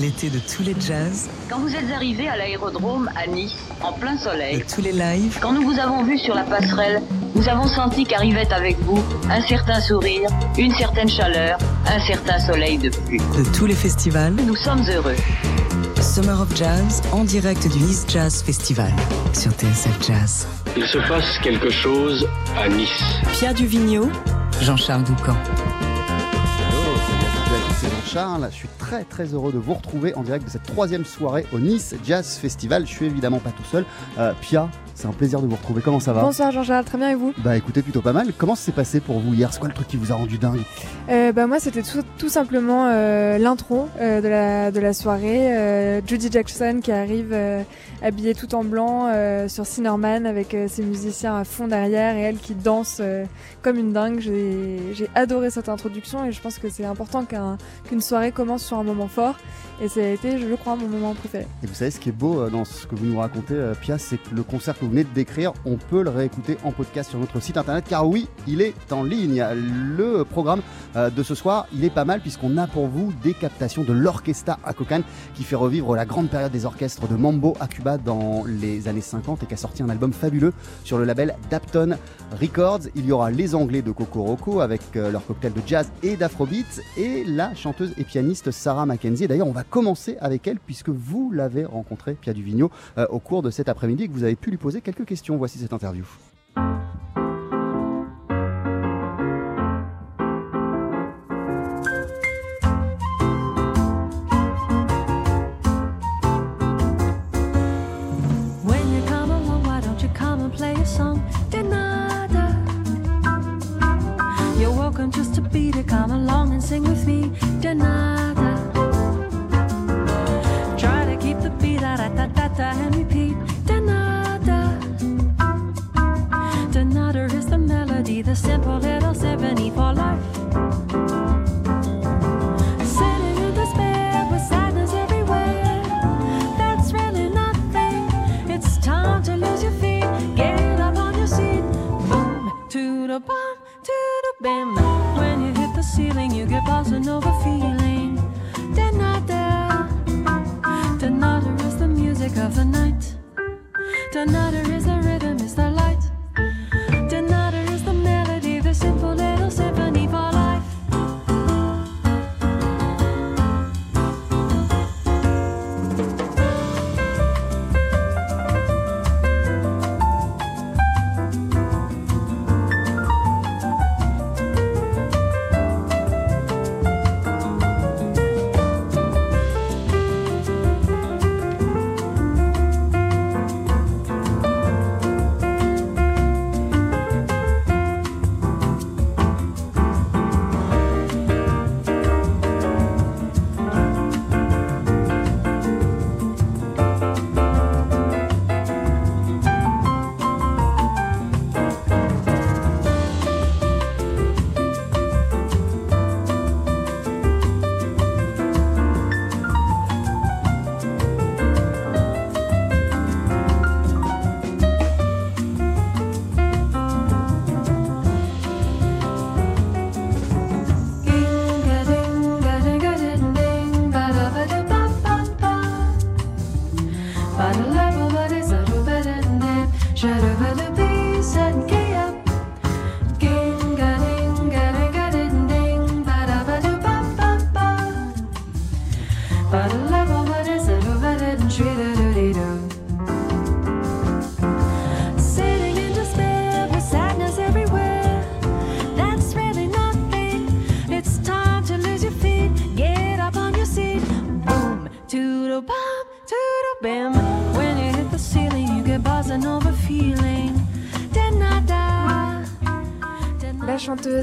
L'été de tous les jazz, Quand vous êtes arrivé à l'aérodrome à Nice, en plein de soleil, tous les lives, quand nous vous avons vu sur la passerelle, nous avons senti qu'arrivait avec vous un certain sourire, une certaine chaleur, un certain soleil de pluie. de tous les festivals. Nous sommes heureux. Summer of Jazz en direct du Nice Jazz Festival sur TSF Jazz. Il se passe quelque chose à Nice. Pierre Duvigneau, Jean-Charles Doucan. Jean-Charles. Je suis très très heureux de vous retrouver en direct de cette troisième soirée au Nice Jazz Festival. Je suis évidemment pas tout seul. Euh, Pia, c'est un plaisir de vous retrouver. Comment ça va Bonsoir Jean-Charles, très bien et vous Bah écoutez, plutôt pas mal. Comment ça s'est passé pour vous hier? C'est quoi le truc qui vous a rendu dingue? Euh, bah, Moi c'était tout, tout simplement euh, l'intro euh, de, la, de la soirée. Euh, Judy Jackson qui arrive habillée tout en blanc sur Cinnamon avec ses musiciens à fond derrière et elle qui danse comme une dingue. J'ai adoré cette introduction et je pense que c'est important qu'un- qu'une soirée commence sur un moment fort. Et ça a été, je crois, mon moment préféré. Et vous savez ce qui est beau euh, dans ce que vous nous racontez, euh, Pia, c'est que le concert que vous venez de décrire, on peut le réécouter en podcast sur notre site internet, car oui, il est en ligne. Le programme euh, de ce soir, il est pas mal puisqu'on a pour vous des captations de l'Orchestra à Kokane qui fait revivre la grande période des orchestres de Mambo à Cuba dans les années 50 et qui a sorti un album fabuleux sur le label Dapton Records. Il y aura les Anglais de Coco Roco avec leur cocktail de jazz et d'afrobeat et la chanteuse et pianiste Sarah Mackenzie. D'ailleurs, on va commencer avec elle puisque vous l'avez rencontrée, Pia Duvigneau, euh, au cours de cet après-midi et que vous avez pu lui poser quelques questions. Voici cette interview. Come along, and a song? De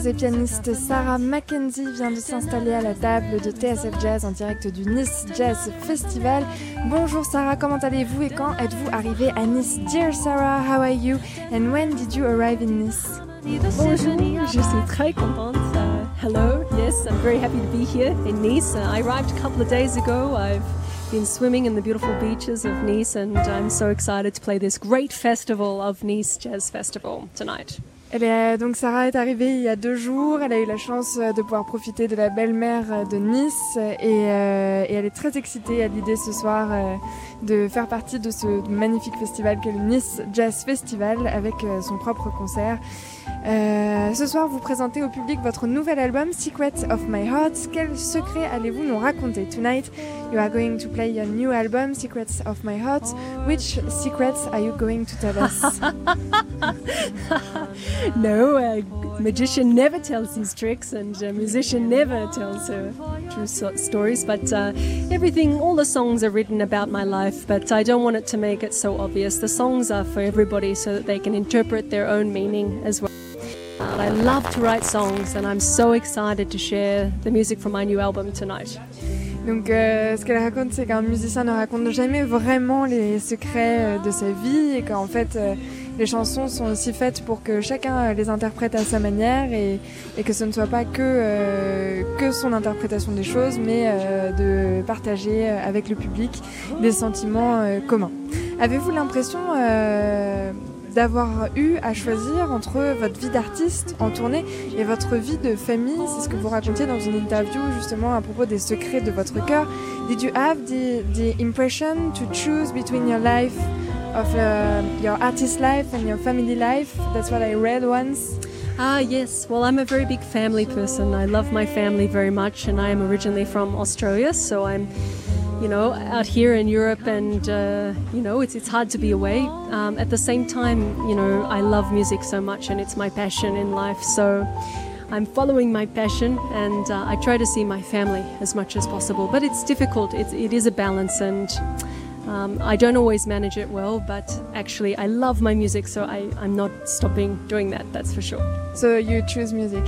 chanteuse et pianiste Sarah Mackenzie vient de s'installer à la table de TSF Jazz en direct du Nice Jazz Festival. Bonjour Sarah, comment allez-vous et quand êtes-vous arrivée à Nice? Dear Sarah, how are you? And when did you arrive in Nice? Bonjour, je suis très contente. Uh, hello, yes, I'm very happy to be here in Nice. Uh, I arrived a couple of days ago. I've been swimming in the beautiful beaches of Nice, and I'm so excited to play this great festival of Nice Jazz Festival tonight. Elle est, donc Sarah est arrivée il y a deux jours. Elle a eu la chance euh, de pouvoir profiter de la belle mer euh, de Nice et, euh, et elle est très excitée à l'idée ce soir de faire partie de ce magnifique festival qu'est le Nice Jazz Festival avec son propre concert. Euh, ce soir, vous présentez au public votre nouvel album Secrets of My Heart. Quel secret allez-vous nous raconter Tonight, you are going to play your new album Secrets of My Heart. Which secrets are you going to tell us? No, a magician never tells his tricks, and a musician never tells her true so- stories. But uh, everything, all the songs are written about my life, but I don't want it to make it so obvious. The songs are for everybody so that they can interpret their own meaning as well. I love to write songs, and I'm so excited to share the music from my new album tonight. Donc, euh, ce qu'elle raconte, c'est qu'un musicien ne raconte jamais vraiment les secrets euh, de sa vie et qu'en fait, euh, les chansons sont aussi faites pour que chacun les interprète à sa manière et, que ce ne soit pas que, que son interprétation des choses, mais de partager avec le public des sentiments communs. Avez-vous l'impression d'avoir eu à choisir entre votre vie d'artiste en tournée et votre vie de famille C'est ce que vous racontiez dans une interview justement à propos des secrets de votre cœur. Did you have the, the impression to choose between your life of uh, your artist life and your family life? That's what I read once. Ah, yes. Well, I'm a very big family person. I love my family very much, and I am originally from Australia, so I'm, you know, out here in Europe, and uh, you know, it's it's hard to be away. Um, at the same time, you know, I love music so much, and it's my passion in life. So. I'm following my passion and uh, I try to see my family as much as possible. But it's difficult, it, it is a balance, and um, I don't always manage it well. But actually, I love my music, so I, I'm not stopping doing that, that's for sure. So you choose music.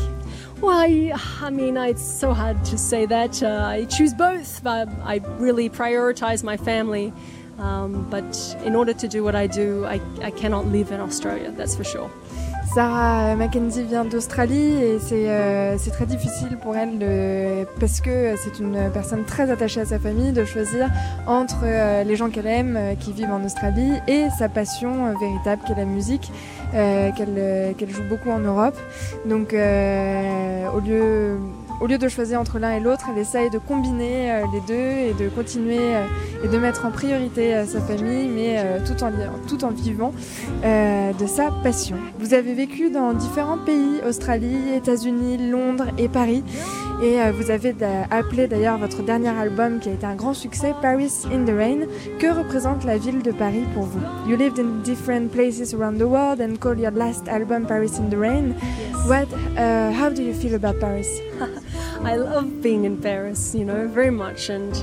Well, I, I mean, it's so hard to say that. Uh, I choose both, but I really prioritize my family. Um, but in order to do what I do, I, I cannot live in Australia, that's for sure. Sarah Mackenzie vient d'Australie et c'est euh, très difficile pour elle de, parce que c'est une personne très attachée à sa famille de choisir entre euh, les gens qu'elle aime euh, qui vivent en Australie et sa passion euh, véritable qu'est la musique euh, qu'elle euh, qu'elle joue beaucoup en Europe. Donc euh, au lieu au lieu de choisir entre l'un et l'autre, elle essaye de combiner euh, les deux et de continuer euh, et de mettre en priorité euh, sa famille, mais tout, en, tout en vivant de sa passion. Vous avez vécu dans différents pays, Australie, États-Unis, Londres et Paris, et vous avez appelé d'ailleurs votre dernier album qui a été un grand succès, Paris in the Rain. Que représente la ville de Paris pour vous? You lived in different places around the world and called your last album Paris in the Rain. What? Uh, how do you feel about Paris? I love being in Paris, you know, very much. And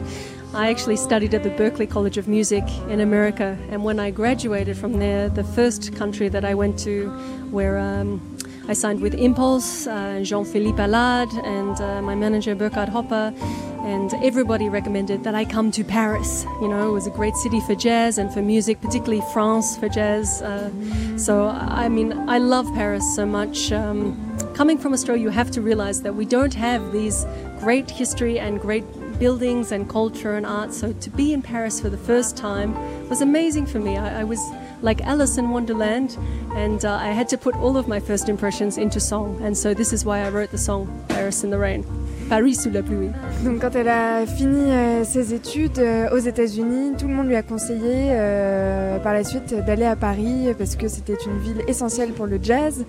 I actually studied at the Berklee College of Music in America. And when I graduated from there, the first country that I went to where um, I signed with Impulse, uh, Jean Philippe Allard, and uh, my manager Burkhard Hopper. And everybody recommended that I come to Paris. You know, it was a great city for jazz and for music, particularly France for jazz. Uh, so, I mean, I love Paris so much. Um, coming from Australia, you have to realize that we don't have these great history and great buildings and culture and art. So to be in Paris for the first time was amazing for me. I, I was like Alice in Wonderland, and uh, I had to put all of my first impressions into song. And so this is why I wrote the song Paris in the Rain. Paris sous la pluie. Donc quand elle a fini euh, ses études euh, aux États-Unis, tout le monde lui a conseillé euh, par la suite d'aller à Paris parce que c'était une ville essentielle pour le jazz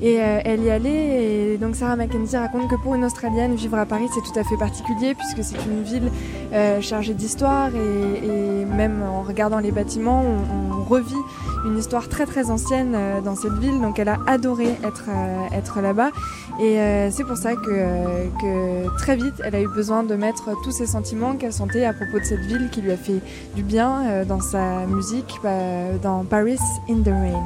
et elle y allait et donc Sarah Mackenzie raconte que pour une Australienne vivre à Paris c'est tout à fait particulier puisque c'est une ville chargée d'histoire et, et même en regardant les bâtiments on, on revit une histoire très très ancienne euh, dans cette ville donc elle a adoré être, euh, être là-bas et euh, c'est pour ça que, que très vite, elle a eu besoin de mettre tous ses sentiments qu'elle sentait à propos de cette ville qui lui a fait du bien dans sa musique, dans Paris in the Rain.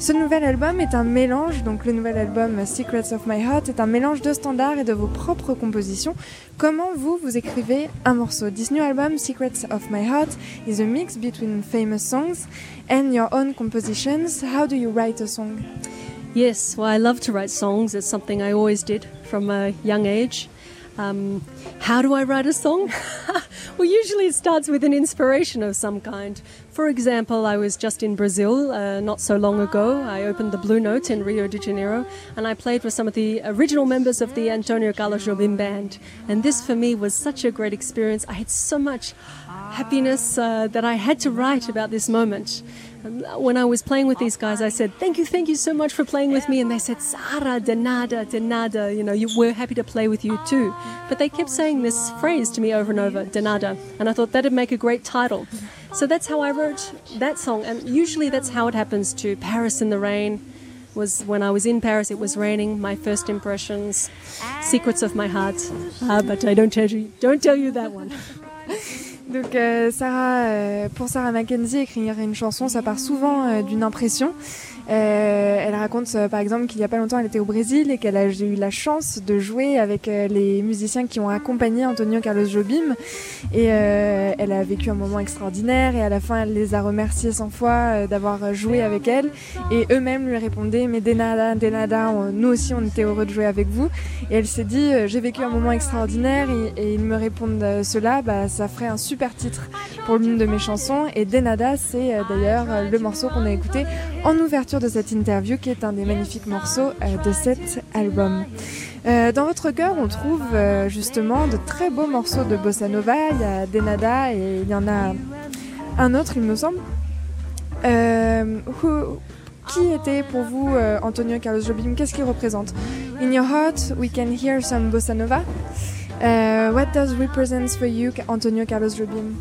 Ce nouvel album est un mélange, donc le nouvel album Secrets of My Heart est un mélange de standards et de vos propres compositions. Comment vous, vous écrivez un morceau? This new album, Secrets of My Heart, is a mix between famous songs and your own compositions. How do you write a song Yes, well, I love to write songs. It's something I always did from a young age. Um, how do I write a song? well, usually it starts with an inspiration of some kind. For example, I was just in Brazil uh, not so long ago. I opened the Blue Note in Rio de Janeiro and I played with some of the original members of the Antonio Carlos Jobim band. And this for me was such a great experience. I had so much happiness uh, that I had to write about this moment. When I was playing with these guys, I said, Thank you, thank you so much for playing with me. And they said, Sara, de nada, de nada. You know, you, we're happy to play with you too. But they kept saying this phrase to me over and over, de nada. And I thought that'd make a great title. So that's how I wrote that song. And usually that's how it happens to Paris in the Rain. Was when I was in Paris, it was raining. My first impressions, secrets of my heart. Ah, but I don't tell you, don't tell you that one. Donc euh, Sarah, euh, pour Sarah Mackenzie, écrire une chanson, ça part souvent euh, d'une impression. Elle raconte par exemple qu'il y a pas longtemps, elle était au Brésil et qu'elle a eu la chance de jouer avec les musiciens qui ont accompagné Antonio Carlos Jobim. Et elle a vécu un moment extraordinaire et à la fin, elle les a remerciés 100 fois d'avoir joué avec elle. Et eux-mêmes lui répondaient, mais de nada, de nada, on- nous aussi on était heureux de jouer avec vous. Et elle s'est dit, j'ai vécu un moment extraordinaire et, ils me répondent cela, bah, ça ferait un super titre pour l'une de mes chansons. Et Denada, c'est euh, d'ailleurs euh, le morceau qu'on a écouté en ouverture de cette interview, qui est un des magnifiques morceaux euh, de cet album. Dans votre cœur, on trouve justement de très beaux morceaux de bossa nova. Il y a Denada et il y en a un autre, il me semble. Qui était pour vous Antonio Carlos Jobim? Qu'est-ce qu'il représente? In your heart, we can hear some bossa nova. Uh, what does represents for you Antonio Carlos Jobim?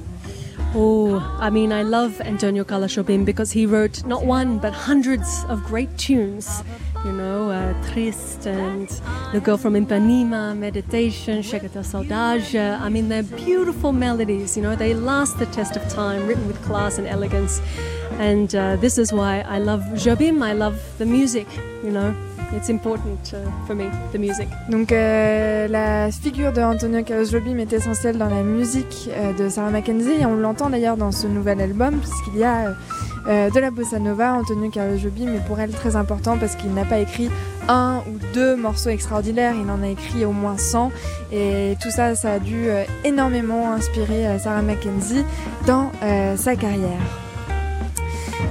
Oh, I mean, I love Antonio Carlos Jobim because he wrote not one but hundreds of great tunes. You know, uh, Triste and The Girl from Ipanema, Meditation, Chega da Saudade. I mean, they're beautiful melodies. You know, they last the test of time, written with class and elegance. And uh, this is why I love Jobim. I love the music. You know, it's important uh, for me, the music. Donc euh, la figure de Antonio Carlos Jobim est essentielle dans la musique euh, de Sarah Mackenzie et on l'entend d'ailleurs dans ce nouvel album puisqu'il y a euh, de la bossa nova. Antonio Carlos Jobim est pour elle très important parce qu'il n'a pas écrit un ou deux morceaux extraordinaires, il en a écrit au moins 100 et tout ça, ça a dû énormément inspirer Sarah Mackenzie dans sa carrière.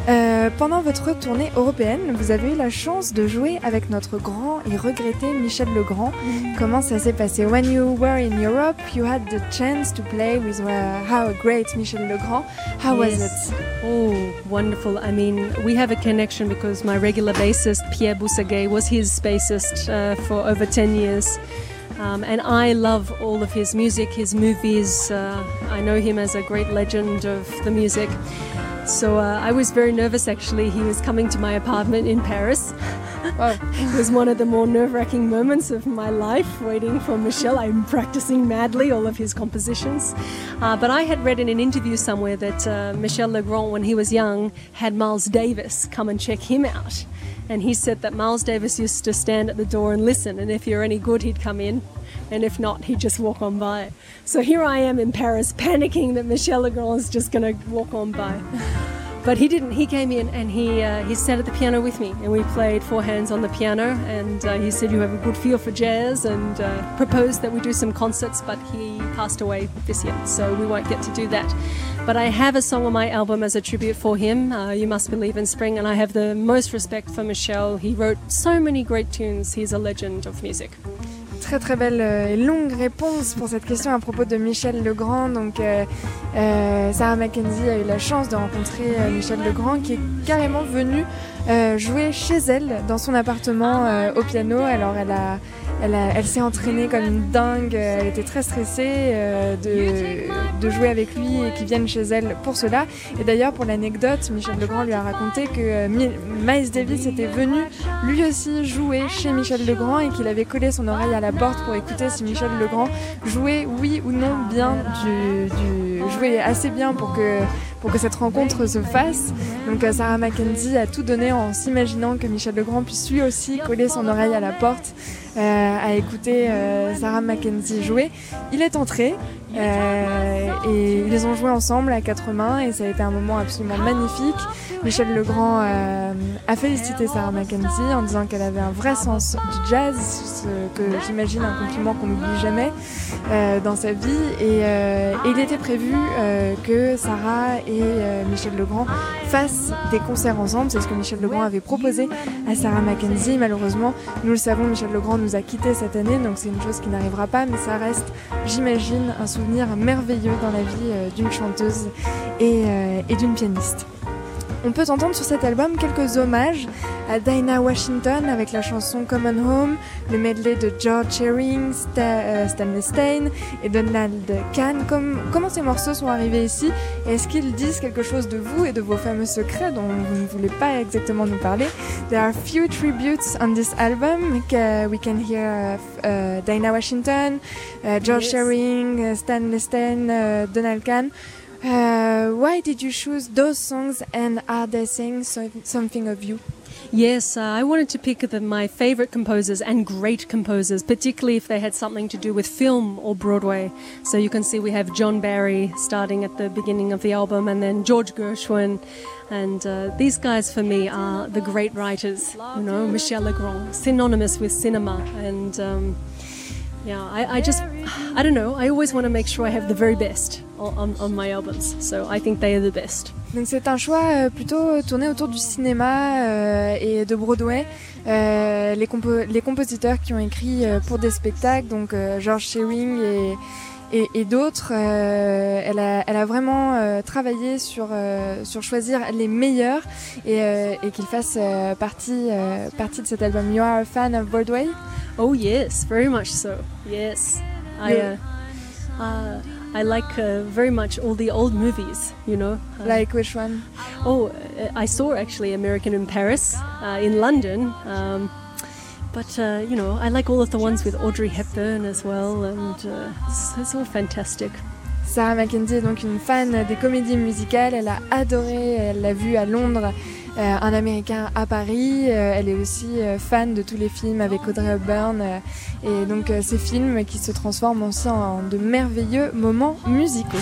Euh, pendant votre tournée européenne, vous avez eu la chance de jouer avec notre grand et regretté Michel Legrand. Comment ça s'est passé? When you were in Europe, you had the chance to play with uh, how great Michel Legrand. How was Yes. it? Oh, wonderful. I mean, we have a connection because my regular bassist, Pierre Boussagay, was his bassist uh, for over 10 years. Um, and I love all of his music, his movies. Uh, I know him as a great legend of the music. So uh, I was very nervous actually. He was coming to my apartment in Paris. it was one of the more nerve wracking moments of my life waiting for Michel. I'm practicing madly all of his compositions. Uh, but I had read in an interview somewhere that uh, Michel Legrand, when he was young, had Miles Davis come and check him out. And he said that Miles Davis used to stand at the door and listen, and if you're any good, he'd come in. And if not, he'd just walk on by. So here I am in Paris, panicking that Michel Legrand is just going to walk on by. But he didn't. He came in and he uh, he sat at the piano with me, and we played four hands on the piano. And uh, he said, "You have a good feel for jazz," and uh, proposed that we do some concerts. But he passed away this year, so we won't get to do that. But I have a song on my album as a tribute for him. Uh, you must believe in spring, and I have the most respect for Michel. He wrote so many great tunes. He's a legend of music. Très très belle euh, et longue réponse pour cette question à propos de Michel Legrand. Donc euh, Sarah Mackenzie a eu la chance de rencontrer euh, Michel Legrand qui est carrément venu euh, jouer chez elle dans son appartement euh, au piano. Alors elle a elle, a- elle s'est entraînée comme une dingue, elle était très stressée de, de jouer avec lui et qu'il vienne chez elle pour cela. Et d'ailleurs, pour l'anecdote, Michel Legrand lui a raconté que Mi- Miles Davis était venu lui aussi jouer chez Michel Legrand et qu'il avait collé son oreille à la porte pour écouter si Michel Legrand jouait oui ou non bien du, du jouait assez bien pour que pour que cette rencontre se fasse. Donc euh, Sarah Mackenzie a tout donné en s'imaginant que Michel Legrand puisse lui aussi coller son oreille à la porte euh, à écouter euh, Sarah Mackenzie jouer. Il est entré et ils ont joué ensemble à quatre mains et ça a été un moment absolument magnifique. Michel Legrand a félicité Sarah Mackenzie en disant qu'elle avait un vrai sens du jazz, ce que j'imagine un compliment qu'on n'oublie jamais dans sa vie. Et, il était prévu que Sarah et euh, Michel Legrand fassent des concerts ensemble. C'est ce que Michel Legrand avait proposé à Sarah Mackenzie. Malheureusement, nous le savons, Michel Legrand nous a quittés cette année, donc c'est une chose qui n'arrivera pas, mais ça reste, j'imagine, un souvenir merveilleux dans la vie euh, d'une chanteuse et, euh, et d'une pianiste. On peut entendre sur cet album quelques hommages à Dinah Washington avec la chanson Common Home, le medley de George Shearing, Sta- euh, Stanley Stein et Donald Kahn. Comme- comment ces morceaux sont arrivés ici? Est-ce qu'ils disent quelque chose de vous et de vos fameux secrets dont vous ne voulez pas exactement nous parler? There are few tributes on this album. We can hear uh, uh, Dinah Washington, uh, George Yes. Shearing, uh, Stanley Stein, uh, Donald Kahn. Uh, why did you choose those songs and are they saying so- something of you? Yes, uh, I wanted to pick the, my favorite composers and great composers, particularly if they had something to do with film or Broadway. So you can see we have John Barry starting at the beginning of the album, and then George Gershwin. And uh, these guys, for me, are the great writers. You know, Michel Legrand, synonymous with cinema. And um, yeah, I, I just, I don't know, I always want to make sure I have the very best on, on, my albums. So I think they are the best. Donc c'est un choix euh, plutôt tourné autour du cinéma euh, et de Broadway. Euh, les, compo- les compositeurs qui ont écrit euh, pour des spectacles, donc euh, George Shearing et, et, et d'autres, euh, elle, a, elle a vraiment euh, travaillé sur, euh, sur choisir les meilleurs et, euh, et qu'ils fassent euh, partie, euh, partie de cet album. You are a fan of Broadway? Oh yes, very much so. Yes, I uh, uh, I like uh, very much all the old movies. You know, Uh, Like which one? Oh, uh, I saw actually American in Paris, uh, in London. Um, but uh, you know, I like all of the ones with Audrey Hepburn as well, and uh, it's, all fantastic. Sarah Mackenzie est donc une fan des comédies musicales. Elle a adoré, elle l'a vu à Londres, un Américain à Paris. Euh, elle est aussi euh, fan de tous les films avec Audrey Hepburn. euh, et donc euh, ces films qui se transforment aussi en de merveilleux moments musicaux.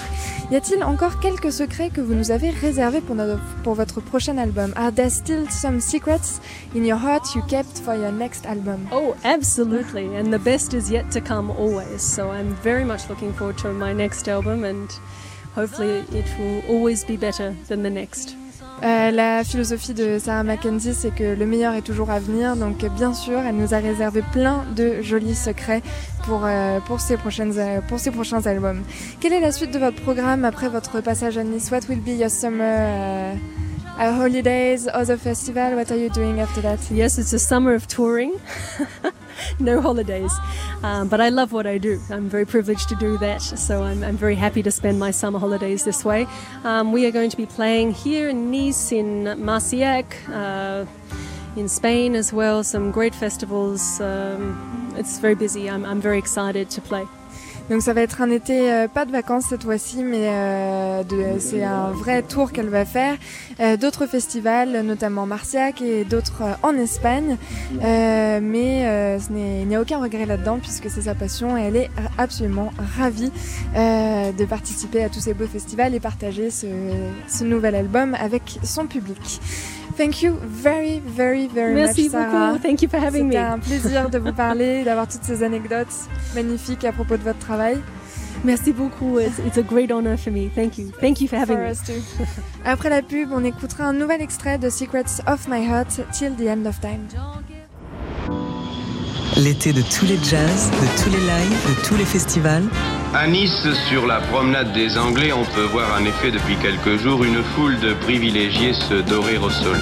Y a-t-il encore quelques secrets que vous nous avez réservés pour, pour votre prochain album? Are there still some secrets in your heart you kept for your next album? Oh, absolutely, and the best is yet to come always. So I'm very much looking forward to my next album, and hopefully it will always be better than the next. Euh, la philosophie de Sarah Mackenzie, c'est que le meilleur est toujours à venir. Donc, bien sûr, elle nous a réservé plein de jolis secrets pour, euh, pour, ces, prochaines, euh, pour ces prochains albums. Quelle est la suite de votre programme après votre passage à Nice? What will be your summer uh, holidays, other festival? What are you doing after that? Yes, it's a summer of touring, no holidays. Um, but I love what I do. I'm very privileged to do that, so I'm, I'm very happy to spend my summer holidays this way. Um, we are going to be playing here in Nice, in Marciac, uh, in Spain as well, some great festivals. Um, it's very busy. I'm, I'm very excited to play. Donc ça va être un été euh, pas de vacances cette fois-ci, mais euh, c'est un vrai tour qu'elle va faire. Euh, d'autres festivals, notamment Marciac et d'autres euh, en Espagne. Euh, mais euh, ce il n'y a aucun regret là-dedans puisque c'est sa passion et elle est absolument ravie de participer à tous ces beaux festivals et partager ce, ce nouvel album avec son public. Thank you very, very, very Merci much, Sarah. beaucoup. Thank you for having C'était me. un plaisir de vous parler, d'avoir toutes ces anecdotes magnifiques à propos de votre travail. Merci beaucoup. It's, it's a great honor for me. Thank you. Thank you for having For me. us too. Après la pub, on écoutera un nouvel extrait de Secrets of My Heart, Till the End of Time. L'été de tous les jazz, de tous les lives, de tous les festivals. À Nice, sur la promenade des Anglais, on peut voir en effet depuis quelques jours une foule de privilégiés se dorer au soleil.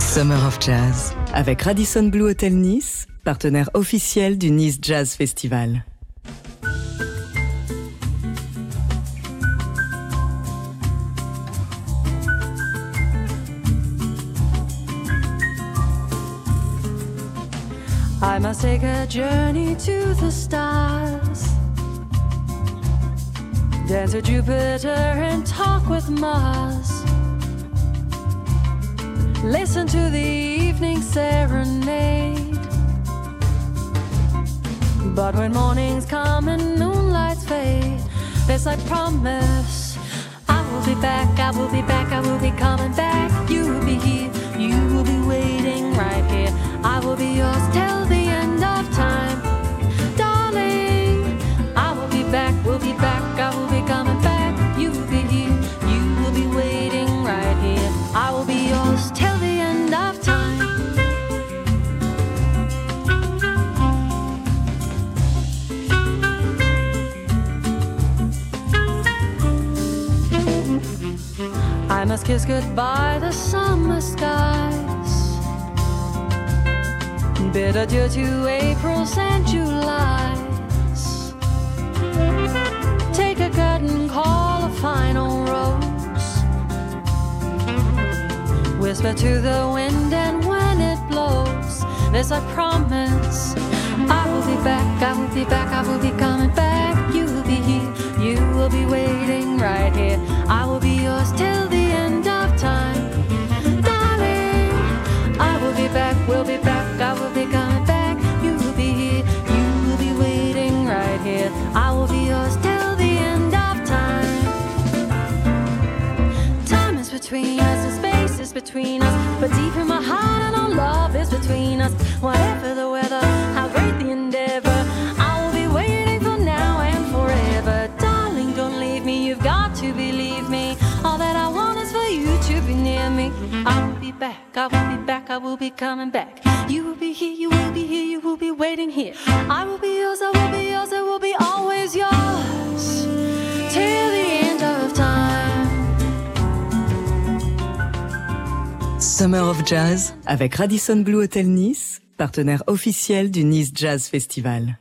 Summer of Jazz. Avec Radisson Blue Hotel Nice, partenaire officiel du Nice Jazz Festival. I must take a journey to the stars. Dance with Jupiter and talk with Mars. Listen to the evening serenade. But when mornings come and moonlights fade, there's I promise. I will be back, I will be back, I will be coming back. You will be here, you will be waiting right here. I will be yours till the end of time. Must kiss goodbye the summer skies. Bid adieu to Aprils and Julys. Take a curtain call, a final rose. Whisper to the wind, and when it blows, there's a promise. I will be back, I will be back, I will be coming back. You will be here, you will be waiting right here. I will be yours till us. Whatever the weather, how great the endeavor, I will be waiting for now and forever. Darling, don't leave me, you've got to believe me. All that I want is for you to be near me. I will be back, I will be back, I will be coming back. You will be here, you will be here, you will be waiting here. I will be yours, I Summer of Jazz avec Radisson Blue Hotel Nice, partenaire officiel du Nice Jazz Festival.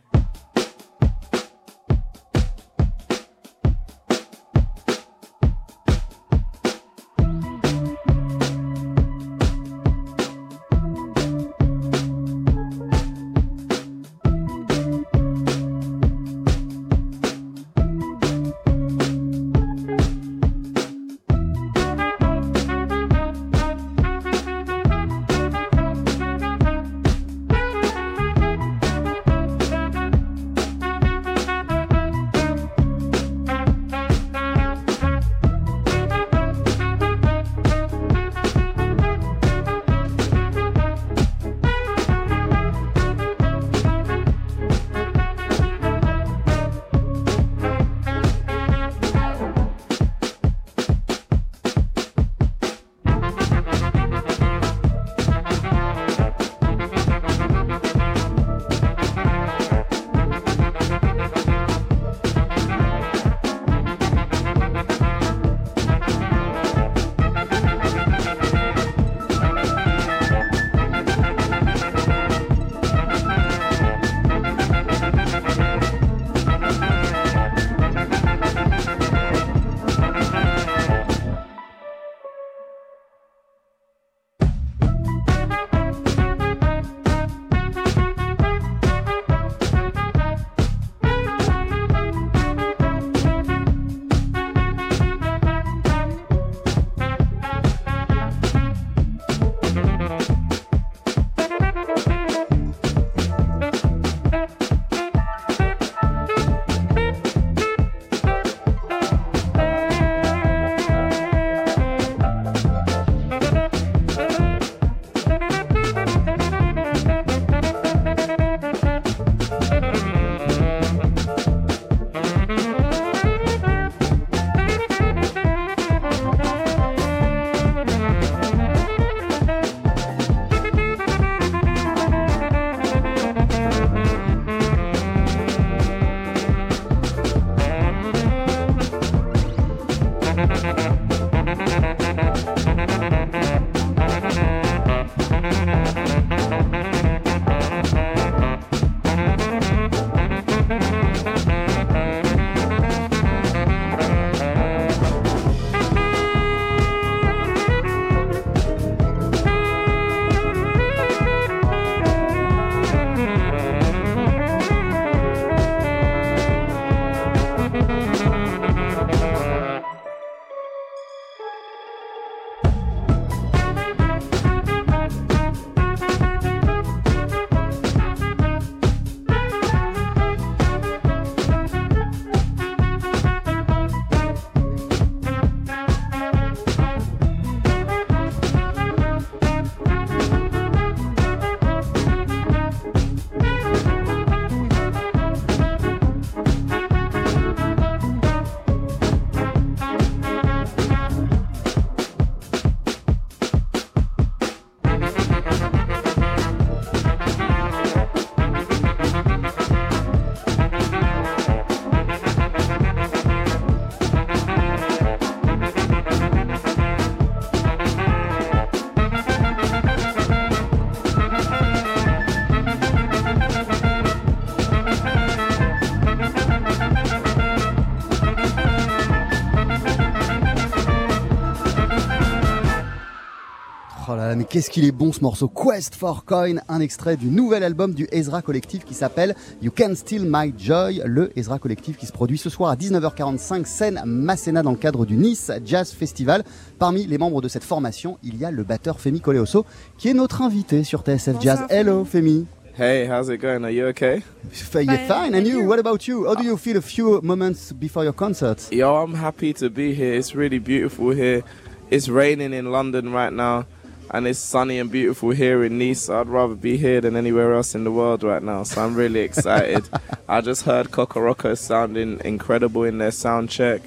Oh là là, mais qu'est-ce qu'il est bon ce morceau Quest for Coin, un extrait du nouvel album du Ezra Collective qui s'appelle You Can Steal My Joy, le Ezra Collective qui se produit ce soir à 19h45 scène Masséna dans le cadre du Nice Jazz Festival. Parmi les membres de cette formation, il y a le batteur Femi Coleoso qui est notre invité sur TSF Jazz. Bonsoir, Hello Femi. Hey, how's it going? Are you okay? You're Fine, fine, and you? What about you? How do you feel a few moments before your concert? Yo, I'm happy to be here. It's really beautiful here. It's raining in London right now, and it's sunny and beautiful here in Nice. I'd rather be here than anywhere else in the world right now, so I'm really excited. I just heard Kokoroko sounding incredible in their sound check.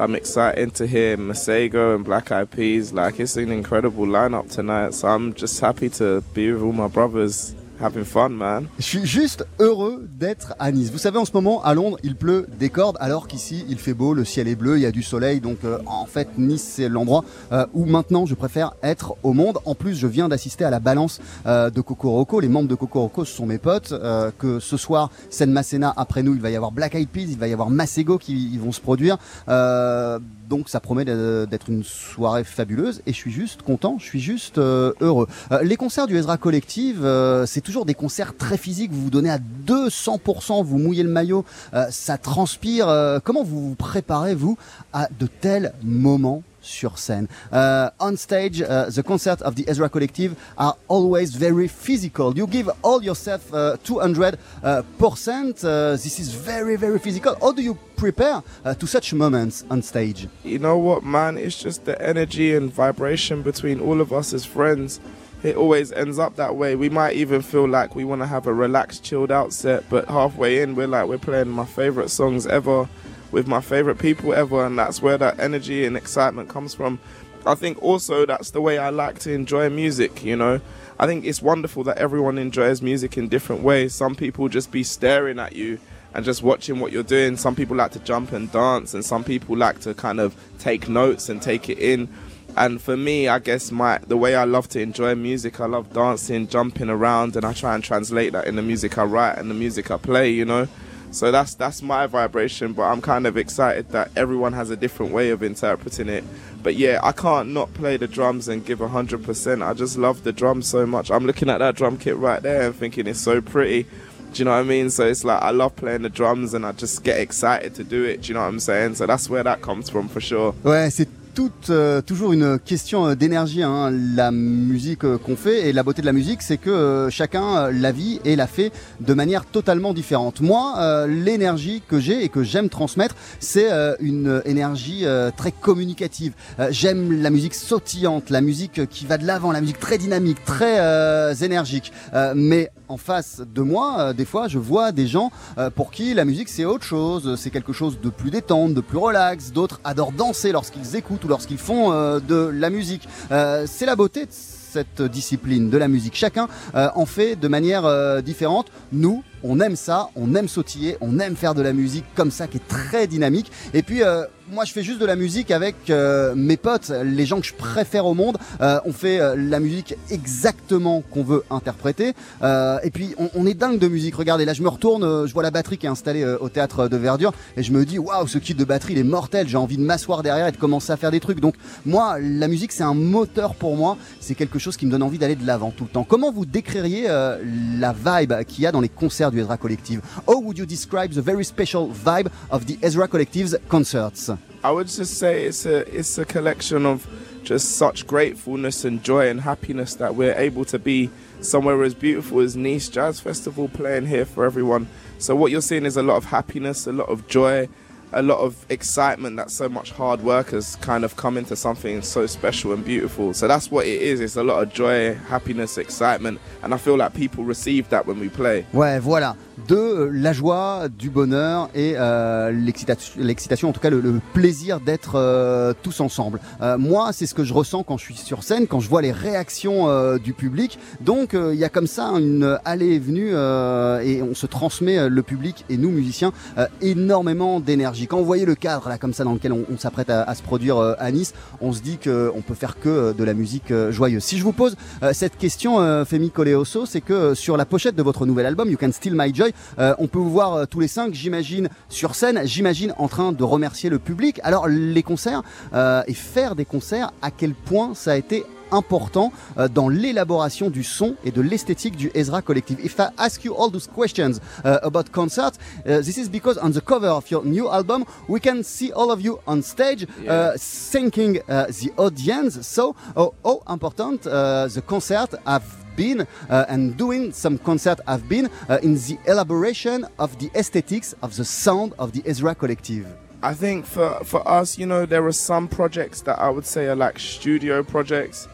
I'm excited to hear Masego and Black Eyed Peas. Like, it's an incredible lineup tonight, so I'm just happy to be with all my brothers having fun, man. Je suis juste heureux d'être à Nice. Vous savez, en ce moment, à Londres, il pleut des cordes, alors qu'ici, il fait beau, le ciel est bleu, il y a du soleil. Donc, euh, en fait, Nice, c'est l'endroit euh, où maintenant je préfère être au monde. En plus, je viens d'assister à la balance euh, de Kokoroko. Les membres de Kokoroko, ce sont mes potes. euh, que ce soir, scène Masséna, après nous, il va y avoir Black Eyed Peas, il va y avoir Masego qui vont se produire. Donc, ça promet d'être une soirée fabuleuse. Et je suis juste content, je suis juste heureux. Les concerts du Ezra Collective, c'est toujours des concerts très physiques. Vous vous donnez à 200%, vous mouillez le maillot, euh, ça transpire. Euh, comment vous vous préparez, vous, à de tels moments sur scène? Uh, on stage, uh, the concerts of the Ezra Collective are always very physical. You give all yourself uh, 200 uh, percent. Uh, this is very, very physical. How do you prepare uh, to such moments on stage? You know what, man? It's just the energy and vibration between all of us as friends. It always ends up that way. We might even feel like we want to have a relaxed, chilled out set, but halfway in, we're like, we're playing my favorite songs ever with my favorite people ever, and that's where that energy and excitement comes from. I think also that's the way I like to enjoy music, you know. I think it's wonderful that everyone enjoys music in different ways. Some people just be staring at you and just watching what you're doing. Some people like to jump and dance, and some people like to kind of take notes and take it in. And for me, I guess my the way I love to enjoy music, I love dancing, jumping around, and I try and translate that in the music I write and the music I play. You know, so that's that's my vibration. But I'm kind of excited that everyone has a different way of interpreting it. But yeah, I can't not play the drums and give hundred percent. I just love the drums so much. I'm looking at that drum kit right there and thinking it's so pretty. Do you know what I mean? So it's like I love playing the drums and I just get excited to do it. Do you know what I'm saying? So that's where that comes from for sure. Ouais, c'est toute, euh, toujours une question euh, d'énergie, hein, la musique euh, qu'on fait. Et la beauté de la musique, c'est que euh, chacun la vit et la fait de manière totalement différente. Moi, l'énergie que j'ai et que j'aime transmettre, c'est une énergie très communicative. J'aime la musique sautillante, la musique qui va de l'avant, la musique très dynamique, très énergique. Mais en face de moi, euh, des fois, je vois des gens euh, pour qui la musique c'est autre chose, c'est quelque chose de plus détente, de plus relax. D'autres adorent danser lorsqu'ils écoutent ou lorsqu'ils font euh, de la musique. C'est la beauté de cette discipline de la musique. Chacun en fait de manière différente. Nous, on aime ça, on aime sautiller, on aime faire de la musique comme ça qui est très dynamique. Et puis euh, moi je fais juste de la musique avec euh, mes potes, les gens que je préfère au monde. Euh, on fait la musique exactement qu'on veut interpréter. Et puis on, est dingue de musique. Regardez, là je me retourne, je vois la batterie qui est installée au théâtre de Verdure et je me dis waouh, ce kit de batterie il est mortel. J'ai envie de m'asseoir derrière et de commencer à faire des trucs. Donc moi, la musique c'est un moteur pour moi. C'est quelque chose qui me donne envie d'aller de l'avant tout le temps. Comment vous décririez la vibe qu'il y a dans les concerts du Ezra Collective How would you describe the very special vibe of the Ezra Collective's concerts I would just say it's a it's a collection of just such gratefulness and joy and happiness that we're able to be somewhere as beautiful as Nice Jazz Festival playing here for everyone. So what you're seeing is a lot of happiness, a lot of joy, a lot of excitement that so much hard work has kind of come into something so special and beautiful. So that's what it is. It's a lot of joy, happiness, excitement, and I feel like people receive that when we play. Ouais, voilà. De euh, la joie, du bonheur et euh, l'excitation, en tout cas le, le plaisir d'être euh, tous ensemble. Euh, moi, c'est ce que je ressens quand je suis sur scène, quand je vois les réactions euh, du public. Donc, euh, il y a comme ça une allée et venue et on se transmet le public et nous musiciens énormément d'énergie. Quand vous voyez le cadre là comme ça dans lequel on, on s'apprête à, se produire euh, à Nice, on se dit que on peut faire que euh, de la musique euh, joyeuse. Si je vous pose euh, cette question, euh, Femi Coleoso, c'est que euh, sur la pochette de votre nouvel album, You Can Steal My Joy, euh, on peut vous voir euh, tous les cinq, j'imagine, sur scène, j'imagine en train de remercier le public. Alors les concerts euh, et faire des concerts, à quel point ça a été important euh, dans l'élaboration du son et de l'esthétique du Ezra Collective. If I ask you all those questions uh, about concerts, uh, this is because on the cover of your new album, we can see all of you on stage uh, thanking uh, the audience. So, oh, how important uh, the concert have been and doing some concert have been in the elaboration of the aesthetics of the sound of the Ezra Collective. I think for for us, you know, there are some projects that I would say are like studio projects,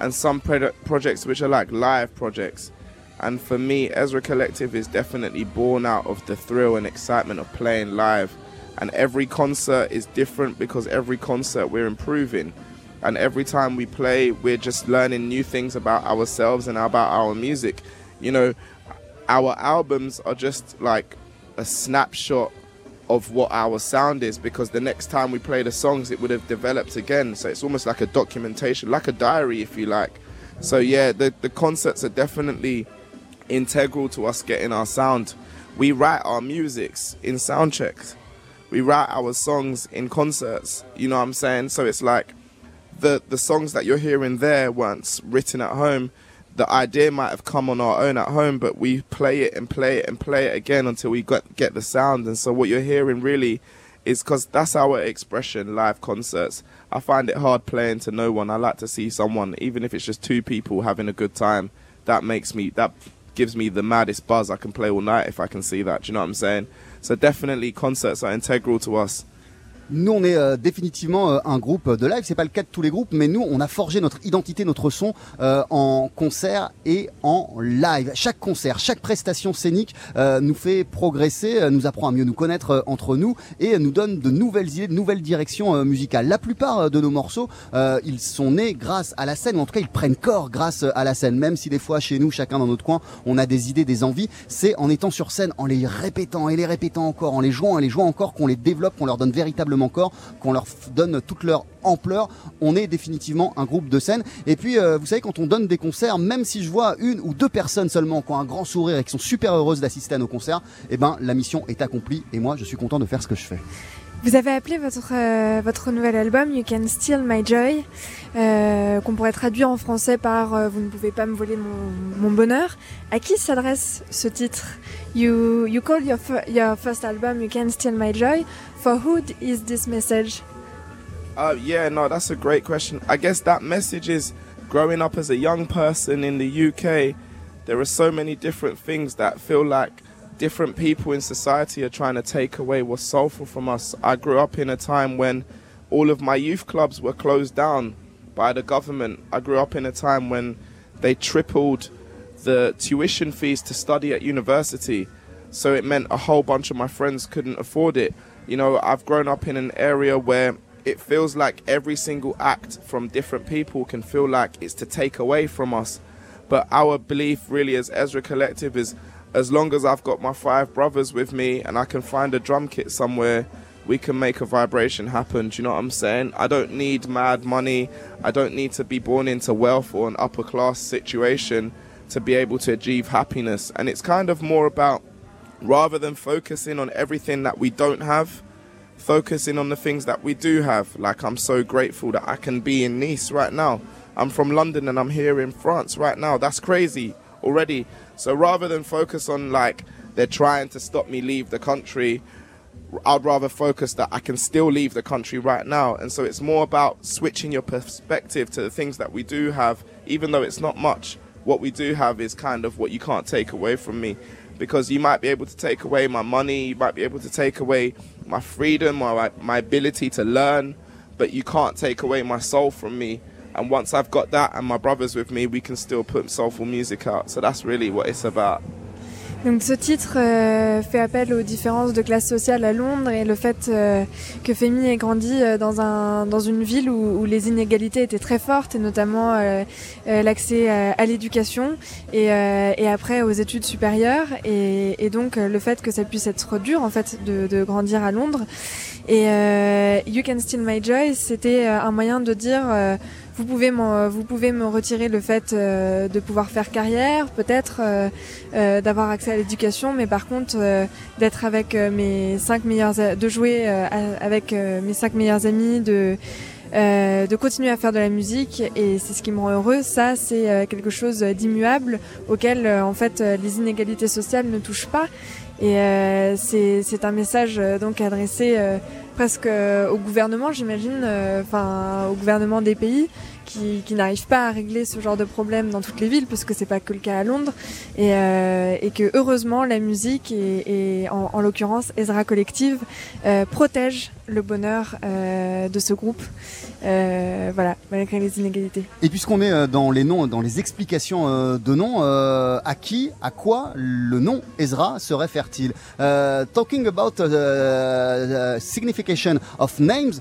and some pro- projects which are like live projects. And for me, Ezra Collective is definitely born out of the thrill and excitement of playing live. And every concert is different because every concert we're improving. And every time we play, we're just learning new things about ourselves and about our music. You know, our albums are just like a snapshot of what our sound is because the next time we play the songs it would have developed again. So it's almost like a documentation like a diary if you like. So yeah the, the concerts are definitely integral to us getting our sound. We write our musics in sound checks. We write our songs in concerts you know what i'm saying? So it's like the the songs that you're hearing there weren't written at home the idea might have come on our own at home, but we play it and play it and play it again until we got get the sound. And so what you're hearing really is because that's our expression. Live concerts. I find it hard playing to no one. I like to see someone, even if it's just two people having a good time. That makes me that gives me the maddest buzz. I can play all night if I can see that. Do you know what I'm saying? So definitely concerts are integral to us. Nous, on est euh, définitivement euh, un groupe de live. C'est pas le cas de tous les groupes, mais nous, on a forgé notre identité, notre son euh, en concert et en live. Chaque concert, chaque prestation scénique euh, nous fait progresser, euh, nous apprend à mieux nous connaître euh, entre nous et nous donne de nouvelles idées, de nouvelles directions musicales. La plupart de nos morceaux, ils sont nés grâce à la scène, ou en tout cas, ils prennent corps grâce à la scène. Même si des fois, chez nous, chacun dans notre coin, on a des idées, des envies, c'est en étant sur scène, en les répétant et les répétant encore, en les jouant et les jouant encore, qu'on les développe, qu'on leur donne véritablement corps, qu'on leur donne toute leur ampleur. On est définitivement un groupe de scène. Et puis, euh, vous savez, quand on donne des concerts, même si je vois une ou deux personnes seulement qui ont un grand sourire et qui sont super heureuses d'assister à nos concerts, eh ben, la mission est accomplie et moi, je suis content de faire ce que je fais. Vous avez appelé votre, euh, votre nouvel album You Can Steal My Joy, euh, qu'on pourrait traduire en français par Vous ne pouvez pas me voler mon bonheur. À qui s'adresse ce titre? You, you call your, fir- your first album You Can Steal My Joy. For who is this message Uh, yeah, no, that's a great question. I guess that message is growing up as a young person in the UK, there are so many different things that feel like different people in society are trying to take away what's soulful from us. I grew up in a time when all of my youth clubs were closed down by the government. I grew up in a time when they tripled the tuition fees to study at university. So it meant a whole bunch of my friends couldn't afford it. You know, I've grown up in an area where it feels like every single act from different people can feel like it's to take away from us. But our belief, really, as Ezra Collective, is as long as I've got my five brothers with me and I can find a drum kit somewhere, we can make a vibration happen. Do you know what I'm saying? I don't need mad money. I don't need to be born into wealth or an upper class situation to be able to achieve happiness. And it's kind of more about rather than focusing on everything that we don't have, focusing on the things that we do have. Like, I'm so grateful that I can be in Nice right now. I'm from London and I'm here in France right now. That's crazy already. So, rather than focus on like they're trying to stop me leave the country, I'd rather focus that I can still leave the country right now. And so, it's more about switching your perspective to the things that we do have, even though it's not much. What we do have is kind of what you can't take away from me because you might be able to take away my money, you might be able to take away my freedom or my, my ability to learn, but you can't take away my soul from me. And once I've got that and my brothers with me, we can still put soulful music out. So that's really what it's about. Donc ce titre euh, fait appel aux différences de classe sociale à Londres et le fait euh, que Femi ait grandi euh, dans, un, dans une ville où, où les inégalités étaient très fortes et notamment euh, euh, l'accès à, l'éducation et, euh, et après aux études supérieures. Et, et donc le fait que ça puisse être dur en fait de, de grandir à Londres. Et You Can Steal My Joy c'était un moyen de dire vous pouvez, m'en- vous pouvez me retirer le fait euh, de pouvoir faire carrière, peut-être euh, euh, d'avoir accès à l'éducation, mais par contre euh, d'être avec euh, mes cinq meilleurs, de jouer euh, avec euh, mes cinq meilleurs amis, de euh, de continuer à faire de la musique et c'est ce qui me rend heureux. Ça, c'est euh, quelque chose d'immuable auquel euh, en fait euh, les inégalités sociales ne touchent pas. Et euh, c'est un message euh, donc adressé euh, presque euh, au gouvernement, j'imagine, euh, enfin au gouvernement des pays qui, qui n'arrivent pas à régler ce genre de problème dans toutes les villes, parce que c'est pas que le cas à Londres, et, euh, que heureusement la musique et, en, en l'occurrence Ezra Collective euh, protège le bonheur euh, de ce groupe, voilà, malgré les inégalités. Et puisqu'on est dans les noms, dans les explications de noms, à qui, à quoi le nom Ezra se réfère-t-il Talking about the signification of names,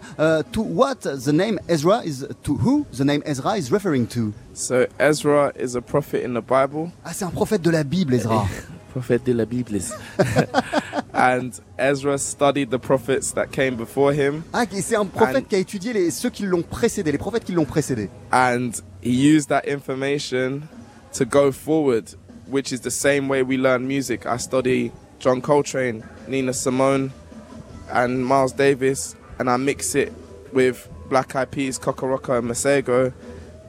to what the name Ezra is, to who the name Ezra is referring to So Ezra is a prophet in the Bible. Ah, c'est un prophète de la Bible, Ezra. Prophet de la Bible. and Ezra studied the prophets that came before him. Ah, c'est un prophète And- qui a étudié les, ceux qui l'ont précédé, les prophètes qui l'ont précédé. and he used that information to go forward, which is the same way we learn music. I study John Coltrane, Nina Simone, and Miles Davis, and I mix it with Black Eyed Peas, Kokoroko, and Masego,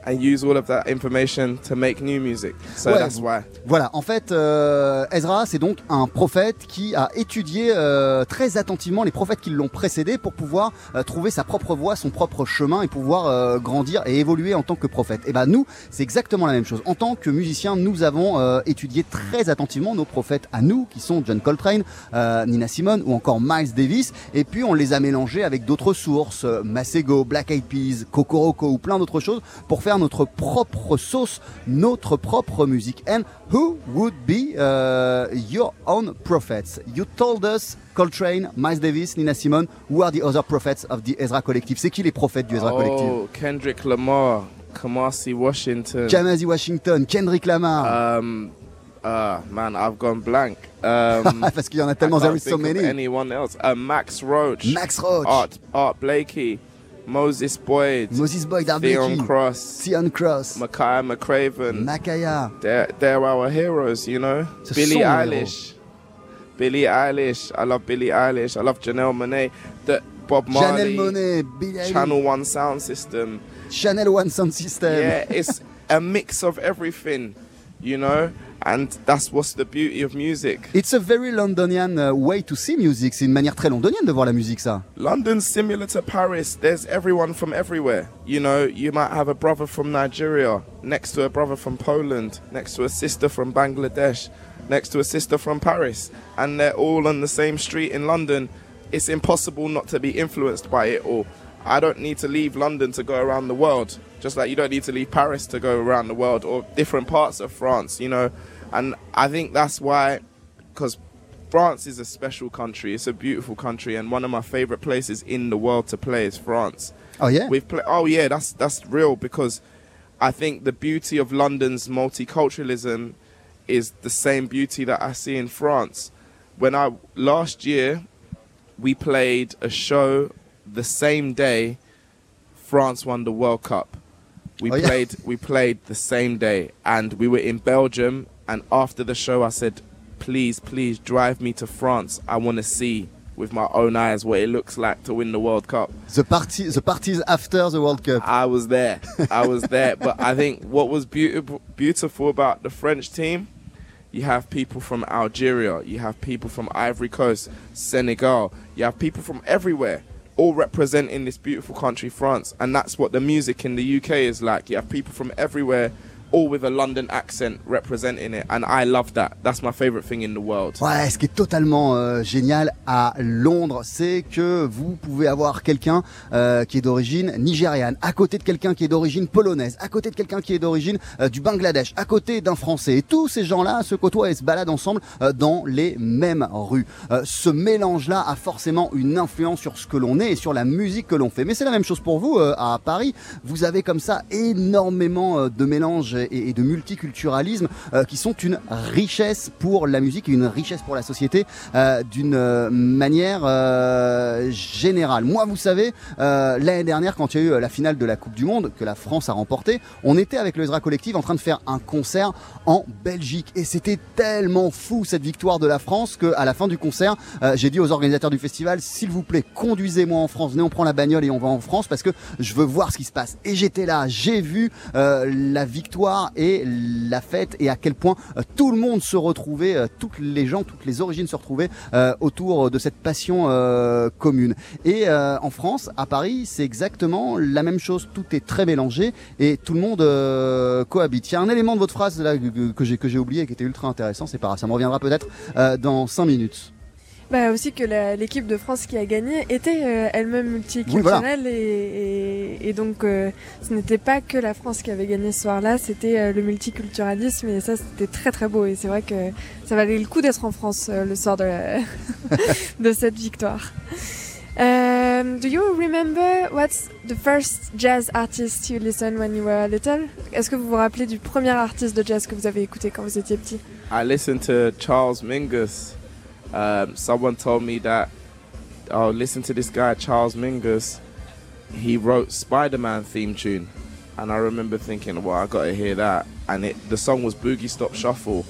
and use all of that information to make new music. So Ouais. that's why. Voilà, en fait, euh, Ezra, c'est donc un prophète qui a étudié euh, très attentivement les prophètes qui l'ont précédé pour pouvoir euh, trouver sa propre voie, son propre chemin et pouvoir grandir et évoluer en tant que prophète. Et ben nous, c'est exactement la même chose. En tant que musiciens, nous avons étudié très attentivement nos prophètes à nous, qui sont John Coltrane, Nina Simone ou encore Miles Davis, et puis on les a mélangés avec d'autres sources, Masego, Black Eyed Peas, Kokoroko ou plein d'autres choses pour faire notre propre sauce, notre propre musique. And who would be uh, your own prophets? You told us Coltrane, Miles Davis, Nina Simone. Who are the other prophets of the Ezra Collective? C'est qui les prophètes du Ezra Collective? Oh, Kendrick Lamar, Kamasi Washington. Jamasi Washington, Kendrick Lamar. Um, uh, man, I've gone blank. Um, Parce qu'il y en a tellement, there is so many. anyone else? Uh, Max Roach. Max Roach. Art, Art Blakey. Moses Boyd. Moses Boyd, Theon Cross. Theon Cross. Mackay McCraven. Makaya. they're, they're our heroes, you know. Ce Billie Eilish. Billie Eilish. I love Billie Eilish. I love Janelle Monet. The Bob Marley. Janelle Monet, Billie Channel One Sound System. Channel One Sound System. Yeah, it's a mix of everything, you know, and that's what's the beauty of music. It's a very Londonian uh, way to see music. C'est une manière très londonienne de voir la musique, ça. London's similar to Paris. There's everyone from everywhere. You know, you might have a brother from Nigeria next to a brother from Poland, next to a sister from Bangladesh, next to a sister from Paris, and they're all on the same street in London. It's impossible not to be influenced by it all. I don't need to leave London to go around the world, just like you don't need to leave Paris to go around the world or different parts of France, you know. And I think that's why, because France is a special country. It's a beautiful country, and one of my favorite places in the world to play is France. Oh yeah. We've played. Oh yeah, that's that's real because I think the beauty of London's multiculturalism is the same beauty that I see in France. When I last year we played a show the same day France won the World Cup. We Oh, yeah. played we played the same day and we were in Belgium and after the show I said please please drive me to France. I want to see with my own eyes what it looks like to win the World Cup. The, party, the parties after the World Cup. I was there. I was there. But I think what was beautiful, beautiful about the French team, you have people from Algeria, you have people from Ivory Coast, Senegal, you have people from everywhere, all representing this beautiful country, France. And that's what the music in the UK is like. You have people from everywhere, all with a London accent representing it. And I love that. That's my favorite thing in the world. Ouais, ce qui est totalement euh, génial à Londres, c'est que vous pouvez avoir quelqu'un euh, qui est d'origine nigériane, à côté de quelqu'un qui est d'origine polonaise, à côté de quelqu'un qui est d'origine euh, du Bangladesh, à côté d'un Français. Et tous ces gens-là se côtoient et se baladent ensemble dans les mêmes rues. Ce mélange-là a forcément une influence sur ce que l'on est et sur la musique que l'on fait. Mais c'est la même chose pour vous à Paris. Vous avez comme ça énormément de mélanges et, de multiculturalisme euh, qui sont une richesse pour la musique et une richesse pour la société euh, d'une euh, manière générale. Moi, vous savez, l'année dernière, quand il y a eu la finale de la Coupe du Monde que la France a remportée, on était avec le Ezra Collective en train de faire un concert en Belgique et c'était tellement fou cette victoire de la France que à la fin du concert, j'ai dit aux organisateurs du festival, s'il vous plaît, conduisez-moi en France, venez, on prend la bagnole et on va en France parce que je veux voir ce qui se passe. Et j'étais là, j'ai vu la victoire et la fête et à quel point euh, tout le monde se retrouvait, euh, toutes les gens, toutes les origines se retrouvaient euh, autour de cette passion commune. Et en France, à Paris, c'est exactement la même chose. Tout est très mélangé et tout le monde cohabite. Il y a un élément de votre phrase là que, j'ai oublié et qui était ultra intéressant. C'est pas ça me reviendra peut-être dans 5 minutes. Bah aussi que l'équipe de France qui a gagné était euh, elle-même multiculturelle et, et, et donc euh, ce n'était pas que la France qui avait gagné ce soir-là, c'était euh, le multiculturalisme et ça c'était très très beau et c'est vrai que ça valait le coup d'être en France euh, le soir de, la- de cette victoire. Um, do you remember what's the first jazz artist you listened when you were little? Est-ce que vous vous rappelez du premier artiste de jazz que vous avez écouté quand vous étiez petit? I listened to Charles Mingus. Um, someone told me that, oh, listen to this guy, Charles Mingus. He wrote Spider-Man theme tune, and I remember thinking, well, I gotta hear that. And it, the song was Boogie Stop Shuffle,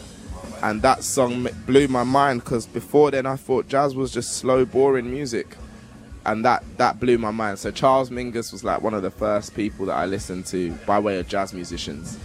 and that song blew my mind because before then I thought jazz was just slow, boring music, and that that blew my mind. So Charles Mingus was like one of the first people that I listened to by way of jazz musicians.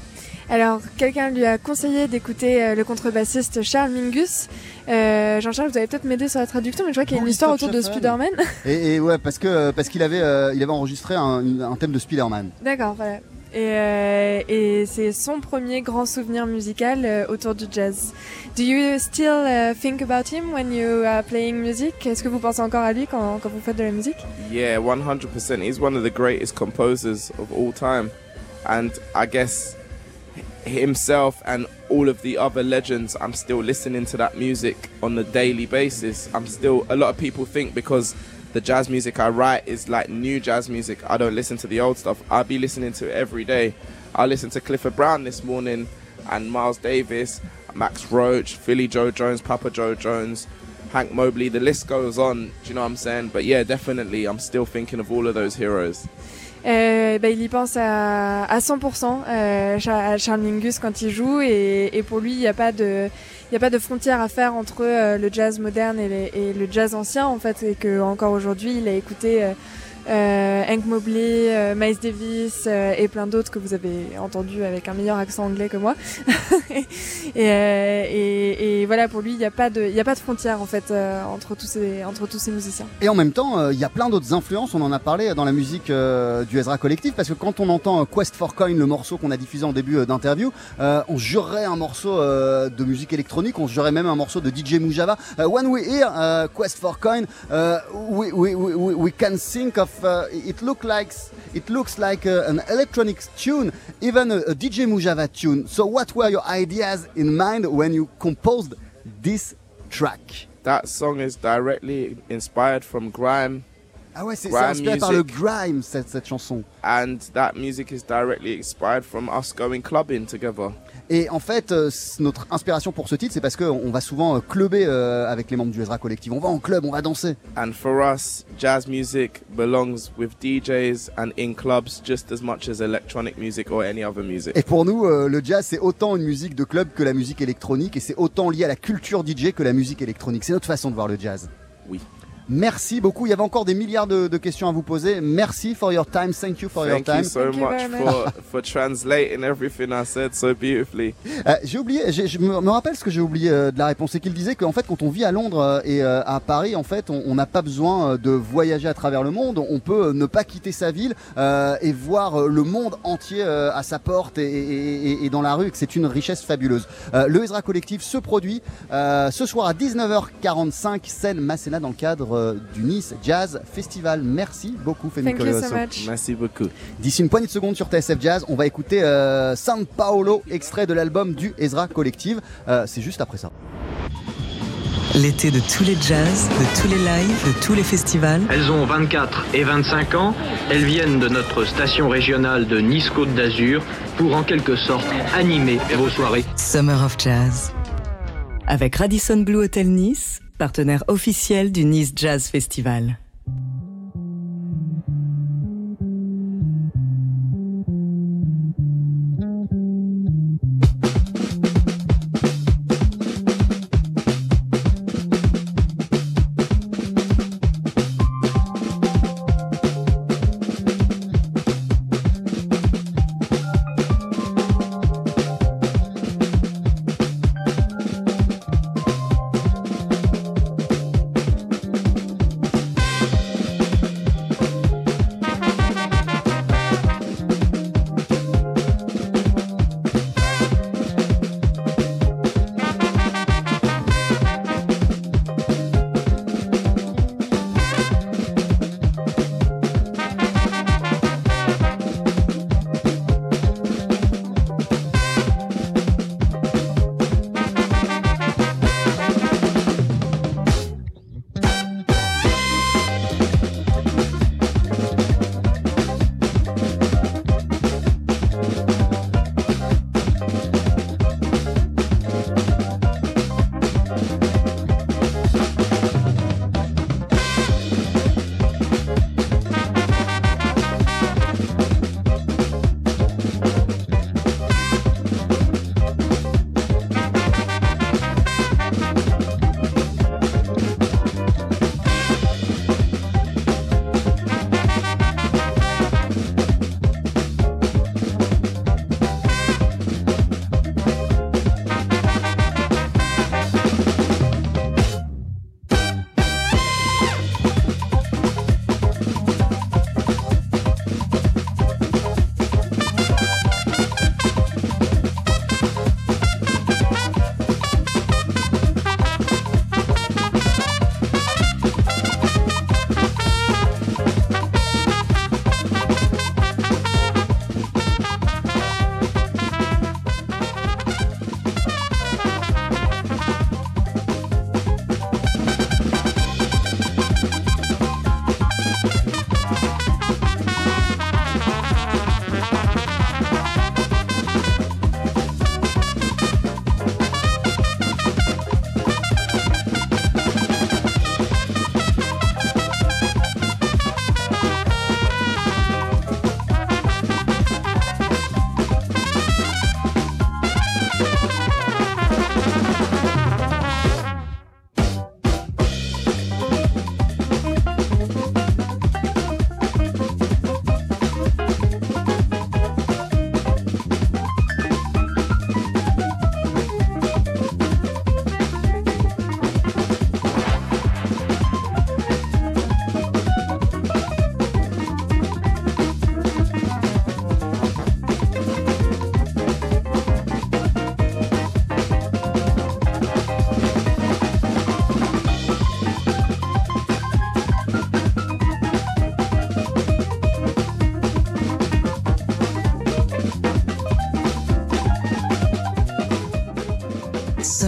Alors, quelqu'un lui a conseillé d'écouter euh, le contrebassiste Charles Mingus. Euh, Jean-Charles, vous allez peut-être m'aider sur la traduction, mais je crois qu'il y a une histoire autour de. Spider-Man. Et, et ouais, parce que parce qu'il avait euh, il avait enregistré un, un thème de Spider-Man. D'accord, voilà. Et, euh, et c'est son premier grand souvenir musical euh, autour du jazz. Do you still uh, think about him when you are playing music? Est-ce que vous pensez encore à lui quand, quand vous faites de la musique? Yeah, 100%. He's one of the greatest composers of all time. And I guess himself and all of the other legends, I'm still listening to that music on a daily basis. I'm still, a lot of people think because the jazz music I write is like new jazz music, I don't listen to the old stuff. I'll be listening to it every day. I listened to Clifford Brown this morning and Miles Davis, Max Roach, Philly Joe Jones, Papa Joe Jones. Hank Mobley, the list goes on. Do you know what I'm saying? But yeah, definitely, I'm still thinking of all of those heroes. Euh, bah, il y pense à, à 100% euh, à Charles Mingus quand il joue et, et pour lui il n'y a pas de il y a pas de frontière à faire entre euh, le jazz moderne et, et le jazz ancien en fait et que encore aujourd'hui il a écouté euh, Hank Mobley, euh, Miles Davis euh, et plein d'autres que vous avez entendu avec un meilleur accent anglais que moi et, euh, et, voilà pour lui il n'y a pas de frontière en fait entre tous ces musiciens. Et en même temps, il y a plein d'autres influences. On en a parlé dans la musique du Ezra Collective parce que quand on entend Quest for Coin, le morceau qu'on a diffusé en début d'interview, on jurerait un morceau de musique électronique, on jurerait même un morceau de DJ Mujava. When we hear Quest for Coin, we can think of uh, it look like it looks like uh, an electronic tune, even a, a DJ Mujava tune. So what were your ideas in mind when you composed this track? That song is directly inspired from grime, Ah ouais, c'est inspiré par le music. grime cette, cette chanson. and that music is directly inspired from us going clubbing together. Et en fait, euh, notre inspiration pour ce titre, c'est parce qu'on va souvent euh, clubber euh, avec les membres du Ezra Collective. On va en club, on va danser. And for us, jazz music belongs with DJs and in clubs just as much as electronic music or any other music. Et pour nous, le jazz, c'est autant une musique de club que la musique électronique, et c'est autant lié à la culture DJ que la musique électronique. C'est notre façon de voir le jazz. Oui. Merci beaucoup. Il y avait encore des milliards de, de questions à vous poser. Merci for your time. Thank you for Thank your you time. so Thank you much very for, for translating everything I said so beautifully. Euh, j'ai oublié, j'ai- je me rappelle ce que j'ai oublié euh, de la réponse, c'est qu'il disait qu'en fait quand on vit à Londres euh, et euh, à Paris, en fait on n'a pas besoin de voyager à travers le monde, on peut ne pas quitter sa ville euh, et voir le monde entier à sa porte et, et- et- et dans la rue, et que c'est une richesse fabuleuse. Euh, le Ezra Collectif se produit euh, ce soir à 19h45, scène Masséna dans le cadre euh, du Nice Jazz Festival. Merci beaucoup Femi Thank you so Colosso. much. Merci beaucoup. D'ici une poignée de secondes sur TSF Jazz, on va écouter euh, San Paolo, extrait de l'album du Ezra Collective. Euh, c'est juste après ça. L'été de tous les jazz, de tous les lives, de tous les festivals. Elles ont 24 et 25 ans. Elles viennent de notre station régionale de Nice-Côte d'Azur pour en quelque sorte animer vos soirées. Summer of Jazz. Avec Radisson Blue Hotel Nice, partenaire officiel du Nice Jazz Festival.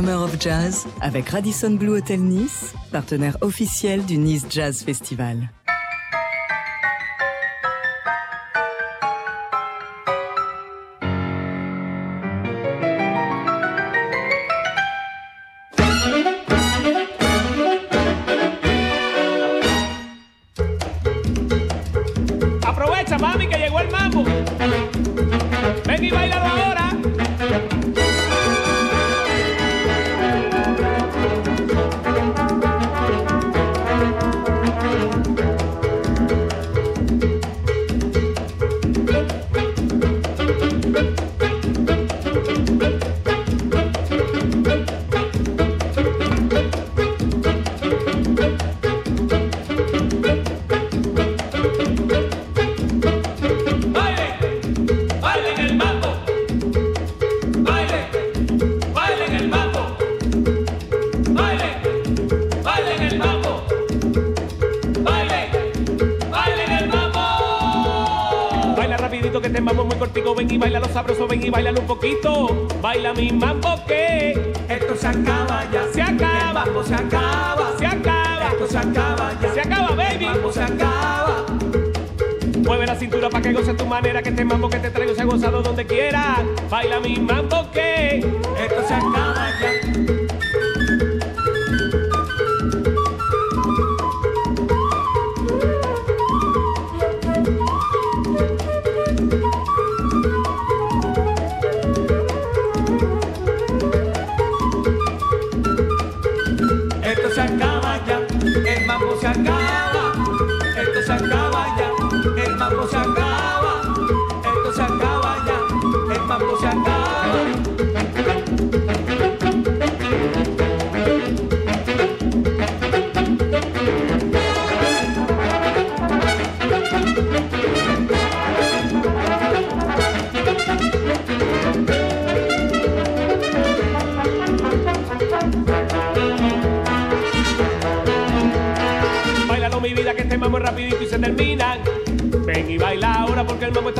Summer of Jazz avec Radisson Blue Hotel Nice, partenaire officiel du Nice Jazz Festival. Que este mambo que te traigo se ha gozado donde quiera. Baila mi mambo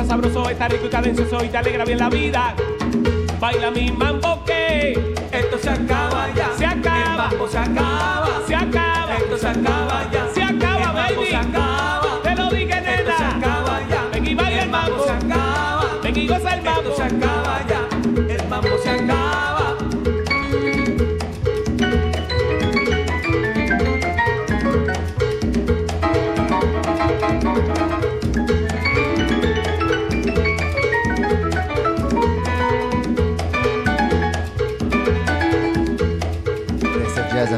está sabroso, está rico y cadencioso y te alegra bien la vida. Baila mi mambo que esto se acaba ya. Se acaba. El mambo se acaba. Se acaba. Esto se acaba ya. Se acaba, baby. Se acaba. Te lo dije, nena. se acaba ya. Ven y baila el mambo. se acaba. Ven y goza el mambo. se acaba ya. El mambo se acaba.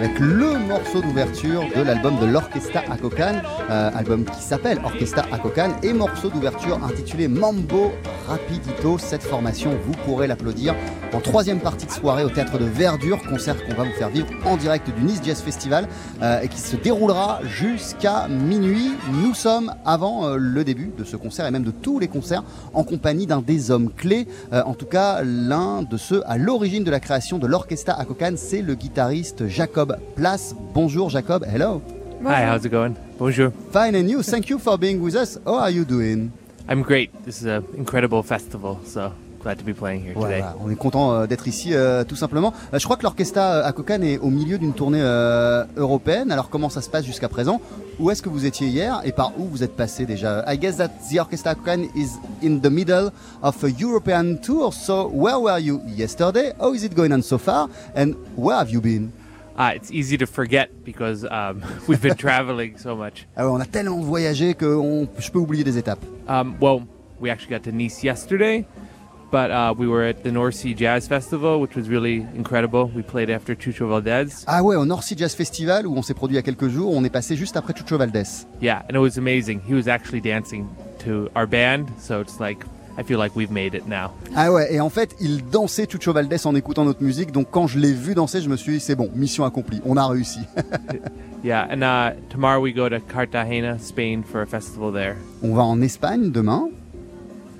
Avec le morceau d'ouverture de l'album de l'Orchestra Akokan, euh, album qui s'appelle Orchestra Akokan et morceau d'ouverture intitulé Mambo Rapidito. Cette formation, vous pourrez l'applaudir en troisième partie de soirée au théâtre de Verdure, concert qu'on va vous faire vivre en direct du Nice Jazz Festival euh, et qui se déroulera jusqu'à minuit. Nous sommes avant euh, le début de ce concert et même de tous les concerts en compagnie d'un des hommes clés, euh, en tout cas l'un de ceux à l'origine de la création de l'Orchestra Akokan, c'est le guitariste Jacob Place. Bonjour Jacob, hello. Hi, how's it going? Bonjour. Fine and you, thank you for being with us. How are you doing? I'm great. This is an incredible festival, so glad to be playing here today. Voilà, on est content euh, d'être ici euh, tout simplement. Euh, je crois que l'Orchestra Akokan est au milieu d'une tournée euh, européenne. Alors comment ça se passe jusqu'à présent? Où est-ce que vous étiez hier et par où vous êtes passé déjà? I guess that the Orchestra Akokan is in the middle of a European tour. So where were you yesterday? How is it going on so far? And where have you been? Uh, it's easy to forget because um, we've been traveling so much. Ah on a tellement voyagé que on- je peux oublier des étapes. Um, well, we actually got to Nice yesterday, but uh, we were at the North Sea Jazz Festival, which was really incredible. We played after Chucho Valdez. Ah ouais, au North Sea Jazz Festival où on s'est produit il y a quelques jours, on est passé juste après Chucho Valdés. Yeah, and it was amazing. He was actually dancing to our band, so it's like I feel like we've made it now. Ah ouais, et en fait, il dansait Chucho Valdés en écoutant notre musique, donc quand je l'ai vu danser, je me suis dit, c'est bon, mission accomplie, on a réussi. Yeah, and uh, tomorrow we go to Cartagena, Spain, for a festival there. on va en Espagne demain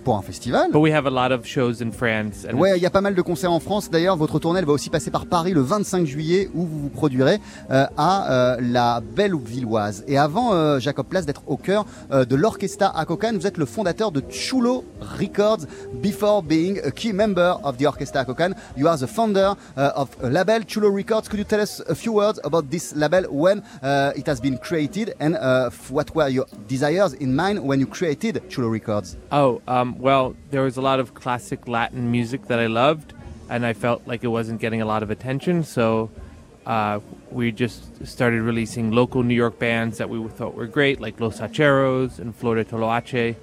pour un festival. But we have a lot of shows in France. And Ouais, il y a pas mal de concerts en France. D'ailleurs, votre tournée elle va aussi passer par Paris le 25 juillet où vous vous produirez euh, à euh, la Belle-Villoise. Et avant, euh, Jacob Place, d'être au cœur de l'Orchestra Akokan, vous êtes le fondateur de Chulo Records. Before being a key member of the Orchestra Akokan, you are the founder uh, of a label Chulo Records. Could you tell us a few words about this label, when uh, it has been created, and uh, what were your desires in mind when you created Chulo Records? Oh, um, well, there was a lot of classic Latin music that I loved, and I felt like it wasn't getting a lot of attention. So uh, we just started releasing local New York bands that we thought were great, like Los Hacheros and Flor de Toloache.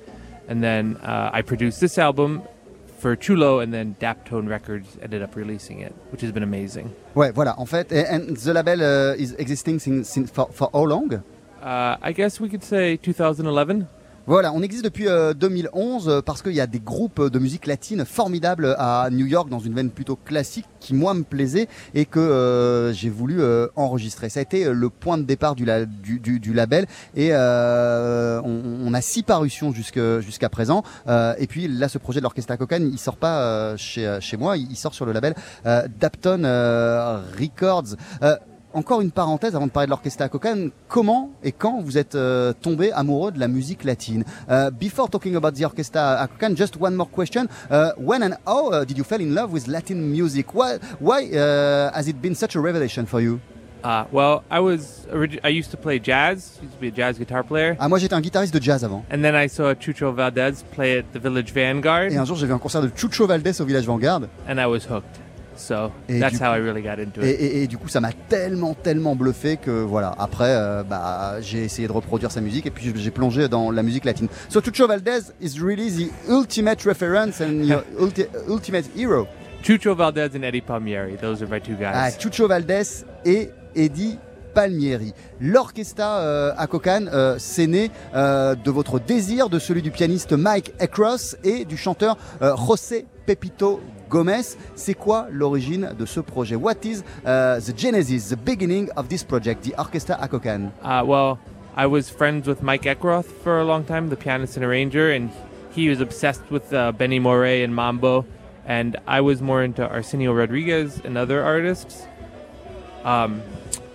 And then uh, I produced this album for Chulo, and then Daptone Records ended up releasing it, which has been amazing. Ouais, voilà, en fait. And the label uh, is existing since, since for, for how long? Uh, I guess we could say 2011. Voilà, on existe depuis euh, 2011 euh, parce qu'il y a des groupes de musique latine formidables à New York dans une veine plutôt classique qui moi me plaisait et que euh, j'ai voulu euh, enregistrer. Ça a été le point de départ du, la- du, du- du label et on, a six parutions jusqu'à présent. Et puis là, ce projet de l'Orchestra Cocan, il sort pas chez, moi, il sort sur le label Dapton Records. Euh, encore une parenthèse avant de parler de l'orchestre Cocan. Comment et quand vous êtes euh, tombé amoureux de la musique latine? Uh, Before talking about the orchestra Cocan, just one more question. Uh, when and how uh, did you fall in love with Latin music? Why, why uh, has it been such a revelation for you? Uh, well, I was I used to play jazz. Used to be a jazz guitar player. Ah, moi j'étais un guitariste de jazz avant. And then I saw Chucho Valdez play at the Village Vanguard, Et un jour j'ai vu un concert de Chucho Valdés au Village Vanguard. and I was hooked. So Et that's du how coup- I really got into it. et- et du coup, ça m'a tellement, tellement bluffé que voilà. Après, euh, bah, j'ai essayé de reproduire sa musique et puis j'ai plongé dans la musique latine. So Chucho Valdés is really the ultimate reference and your ulti- ultimate hero. Chucho Valdez and Eddie Palmieri. Those are my two guys. Ah, Chucho Valdés et Eddie Palmieri. L'orchestra euh, à Cocan, euh, c'est né euh, de votre désir, de celui du pianiste Mike Across et du chanteur euh, José Pepito Gomez. C'est quoi l'origine de ce projet? What is uh, the genesis, the beginning of this project, the Orchestra à Cocan Uh, well, I was friends with Mike Eckroth for a long time, the pianist and arranger, and he was obsessed with uh, Benny Morey and Mambo, and I was more into Arsenio Rodriguez and other artists. Um,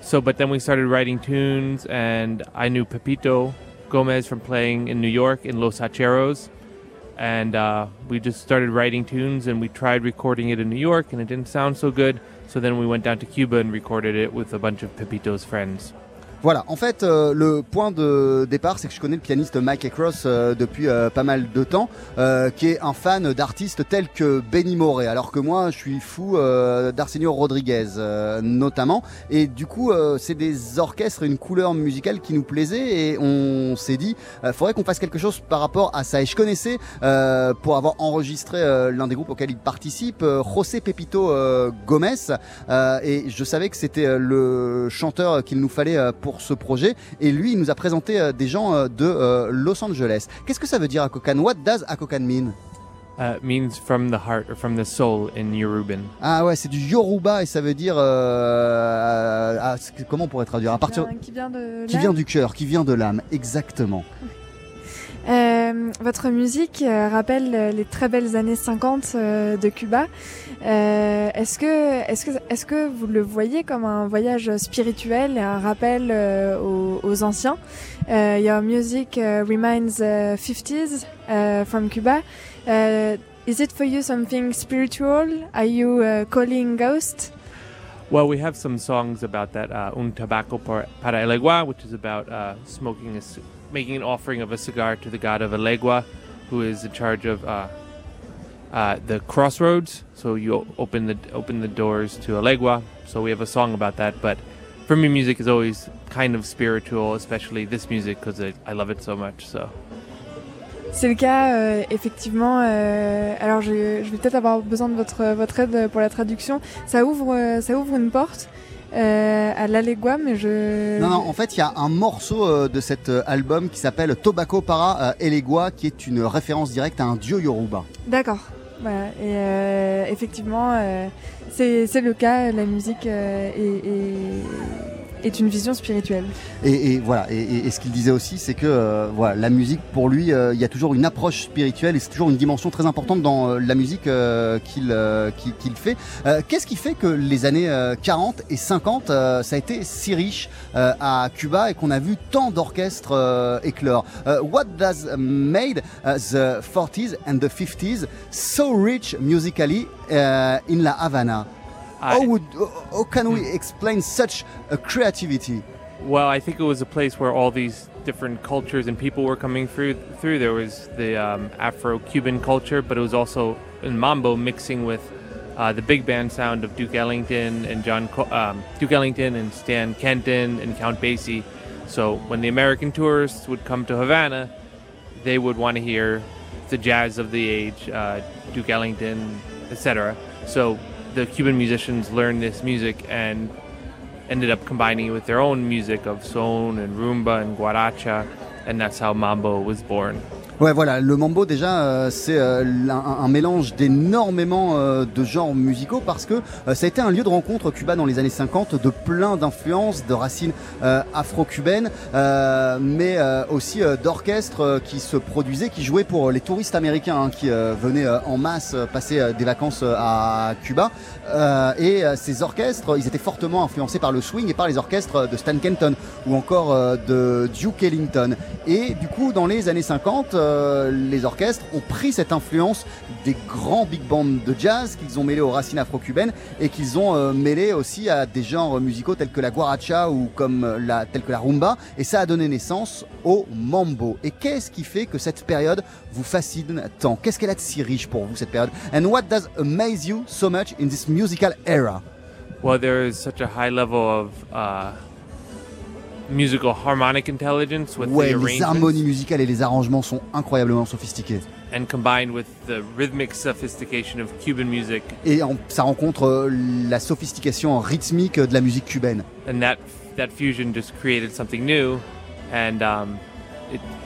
so, but then we started writing tunes, and I knew Pepito Gomez from playing in New York in Los Hacheros, and uh, we just started writing tunes, and we tried recording it in New York, and it didn't sound so good. So then we went down to Cuba and recorded it with a bunch of Pepito's friends. Voilà, en fait, euh, le point de départ, c'est que je connais le pianiste Mike Across euh, depuis euh, pas mal de temps, euh, qui est un fan d'artistes tels que Benny Moré, alors que moi, je suis fou euh, d'Arsenio Rodriguez, euh, notamment. Et du coup, c'est des orchestres, une couleur musicale qui nous plaisait, et on s'est dit, faudrait qu'on fasse quelque chose par rapport à ça. Et je connaissais, pour avoir enregistré l'un des groupes auxquels il participe, José Pepito Gomez, et je savais que c'était le chanteur qu'il nous fallait euh, pour ce projet. Et lui, il nous a présenté euh, des gens euh, de euh, Los Angeles. Qu'est-ce que ça veut dire Akokan? What does Akokan mean? Uh, it means from the heart or from the soul in Yoruban. Ah ouais, c'est du Yoruba et ça veut dire euh, comment on pourrait traduire? À partir Qui vient de qui l'âme. vient du cœur, qui vient de l'âme, exactement. Euh, votre musique euh, rappelle les très belles années 50 euh, de Cuba. Euh, est-ce que, est-ce que, est-ce que vous le voyez comme un voyage spirituel et un rappel euh, aux, anciens? Uh, your music uh, reminds uh, 50s uh, from Cuba. Uh, is it for you something spiritual? Are you uh, calling ghosts? Well, we have some songs about that. Uh, Un tabaco para para Elegua, which is about uh, smoking, a, making an offering of a cigar to the god of Elegua, who is in charge of uh, the crossroads. So you open the open the doors to Elegua. So we have a song about that. But for me, music is always kind of spiritual, especially this music because I, I love it so much. So. C'est le cas, euh, effectivement. euh, alors, je, je vais peut-être avoir besoin de votre, votre aide pour la traduction. Ça ouvre, euh, ça ouvre une porte euh, à l'Allegua, mais je. Non, non, en fait, il y a un morceau euh, de cet euh, album qui s'appelle Tobacco para euh, Elegua, qui est une référence directe à un dieu Yoruba. D'accord. Voilà. Et euh, effectivement, euh, c'est le cas. La musique euh, est, est une vision spirituelle. Et, voilà, et, ce qu'il disait aussi, c'est que euh, voilà, la musique, pour lui, euh, il y a toujours une approche spirituelle et c'est toujours une dimension très importante dans euh, la musique qu'il fait. Qu'est-ce qui fait que les années euh, 40 et 50, euh, ça a été si riche à Cuba et qu'on a vu tant d'orchestres éclore? What does made uh, the 40s and the 50s so rich musically in La Havana? How, would, how can we explain such a creativity? Well, I think it was a place where all these different cultures and people were coming through. Through there was the um, Afro-Cuban culture, but it was also in mambo mixing with uh, the big band sound of Duke Ellington and John Co- um, Duke Ellington and Stan Kenton and Count Basie. So when the American tourists would come to Havana, they would want to hear the jazz of the age, uh, Duke Ellington, etc. So the Cuban musicians learned this music and ended up combining it with their own music of son and rumba and guaracha, and that's how mambo was born. Ouais, voilà, le mambo déjà, euh, c'est euh, un, mélange d'énormément euh, de genres musicaux parce que ça a été un lieu de rencontre Cuba dans les années 50 de plein d'influences, de racines afro-cubaines, mais aussi d'orchestres qui se produisaient, qui jouaient pour les touristes américains hein, qui venaient en masse passer des vacances à Cuba. Et ces orchestres, ils étaient fortement influencés par le swing et par les orchestres de Stan Kenton ou encore de Duke Ellington. Et du coup, dans les années 50, euh, les orchestres ont pris cette influence des grands big bands de jazz qu'ils ont mêlé aux racines afro-cubaines et qu'ils ont euh, mêlé aussi à des genres musicaux tels que la guaracha ou comme la, tels que la rumba. Et ça a donné naissance au mambo. Et qu'est-ce qui fait que cette période vous fascine tant? Qu'est-ce qu'elle a de si riche pour vous cette période? And what does amaze you so much in this musical era? Well, there is such a high level of uh, musical harmonic intelligence with Ouais, the les harmonies musicales et les arrangements sont incroyablement sophistiqués. and combined with the rhythmic sophistication of Cuban music, Et en- ça rencontre euh, la sophistication rythmique de la musique cubaine. and that that fusion just created something new, and um,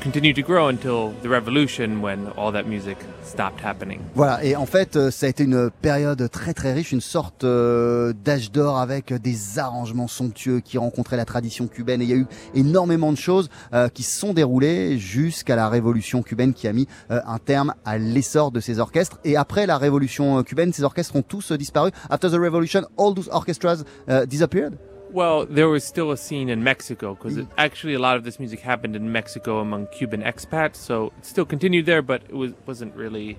continued to grow until the revolution, when all that music stopped happening. Voilà, et en fait, euh, ça a été une période très très riche, une sorte euh, d'âge d'or avec des arrangements somptueux qui rencontraient la tradition cubaine. Et il y a eu énormément de choses euh, qui se sont déroulées jusqu'à la révolution cubaine qui a mis un terme à l'essor de ces orchestres. Et après la révolution cubaine, ces orchestres ont tous disparu. After the revolution, all those orchestras disappeared. Well, there was still a scene in Mexico because actually a lot of this music happened in Mexico among Cuban expats, so it still continued there, but it was wasn't really.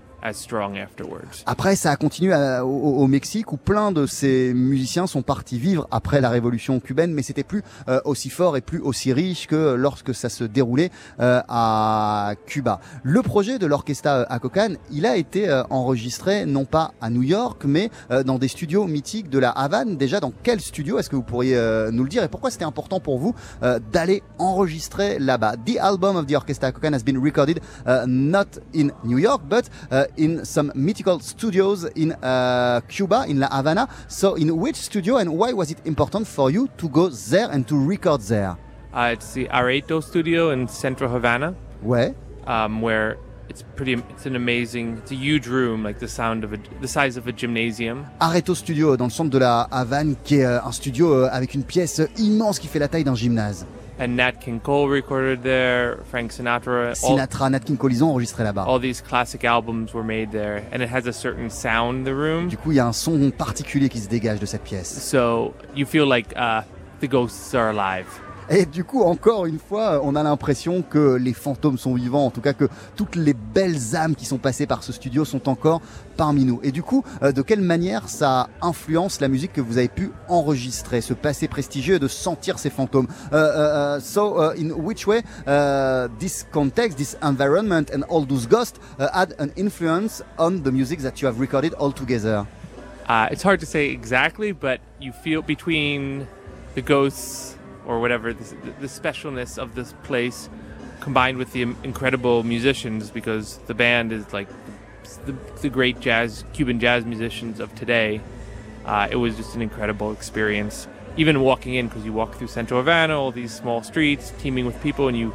Après, ça a continué à- au, au Mexique où plein de ces musiciens sont partis vivre après la révolution cubaine, mais c'était plus euh, aussi fort et plus aussi riche que lorsque ça se déroulait euh, à Cuba. Le projet de l'orchestra euh, Acocan, il a été euh, enregistré non pas à New York, mais euh, dans des studios mythiques de la Havane. Déjà, dans quel studio est-ce que vous pourriez euh, nous le dire et pourquoi c'était important pour vous d'aller enregistrer là-bas? The album of the Orchestra Acocan has been recorded uh, not in New York, but uh, in some mythical studios in uh, Cuba, in La Havana. So, in which studio and why was it important for you to go there and to record there? Uh, it's the Areto studio in Central Havana, Ouais. um, where it's pretty. It's an amazing. It's a huge room, like the sound of a, the size of a gymnasium. Areto Studio dans le centre de la Havane, qui est euh, un studio euh, avec une pièce immense qui fait la taille d'un gymnase. And Nat King Cole recorded there. Frank Sinatra. all- Sinatra, Nat King Cole, ils ont enregistré là-bas. all these classic albums were made there, and it has a certain sound. The room. Du coup, il y a un son particulier qui se dégage de cette pièce. So you feel like uh, the ghosts are alive. Et du coup, encore une fois, on a l'impression que les fantômes sont vivants, en tout cas que toutes les belles âmes qui sont passées par ce studio sont encore parmi nous. Et du coup, euh, de quelle manière ça influence la musique que vous avez pu enregistrer, ce passé prestigieux de sentir ces fantômes Euh, euh, euh, So, uh, in which way uh, this context, this environment and all those ghosts uh, had an influence on the music that you have recorded all together? Uh, it's hard to say exactly, but you feel between the ghosts or whatever the, the specialness of this place combined with the incredible musicians because the band is like the, the great jazz Cuban jazz musicians of today. Uh, it was just an incredible experience. Even walking in, because you walk through Central Havana, all these small streets teeming with people, and you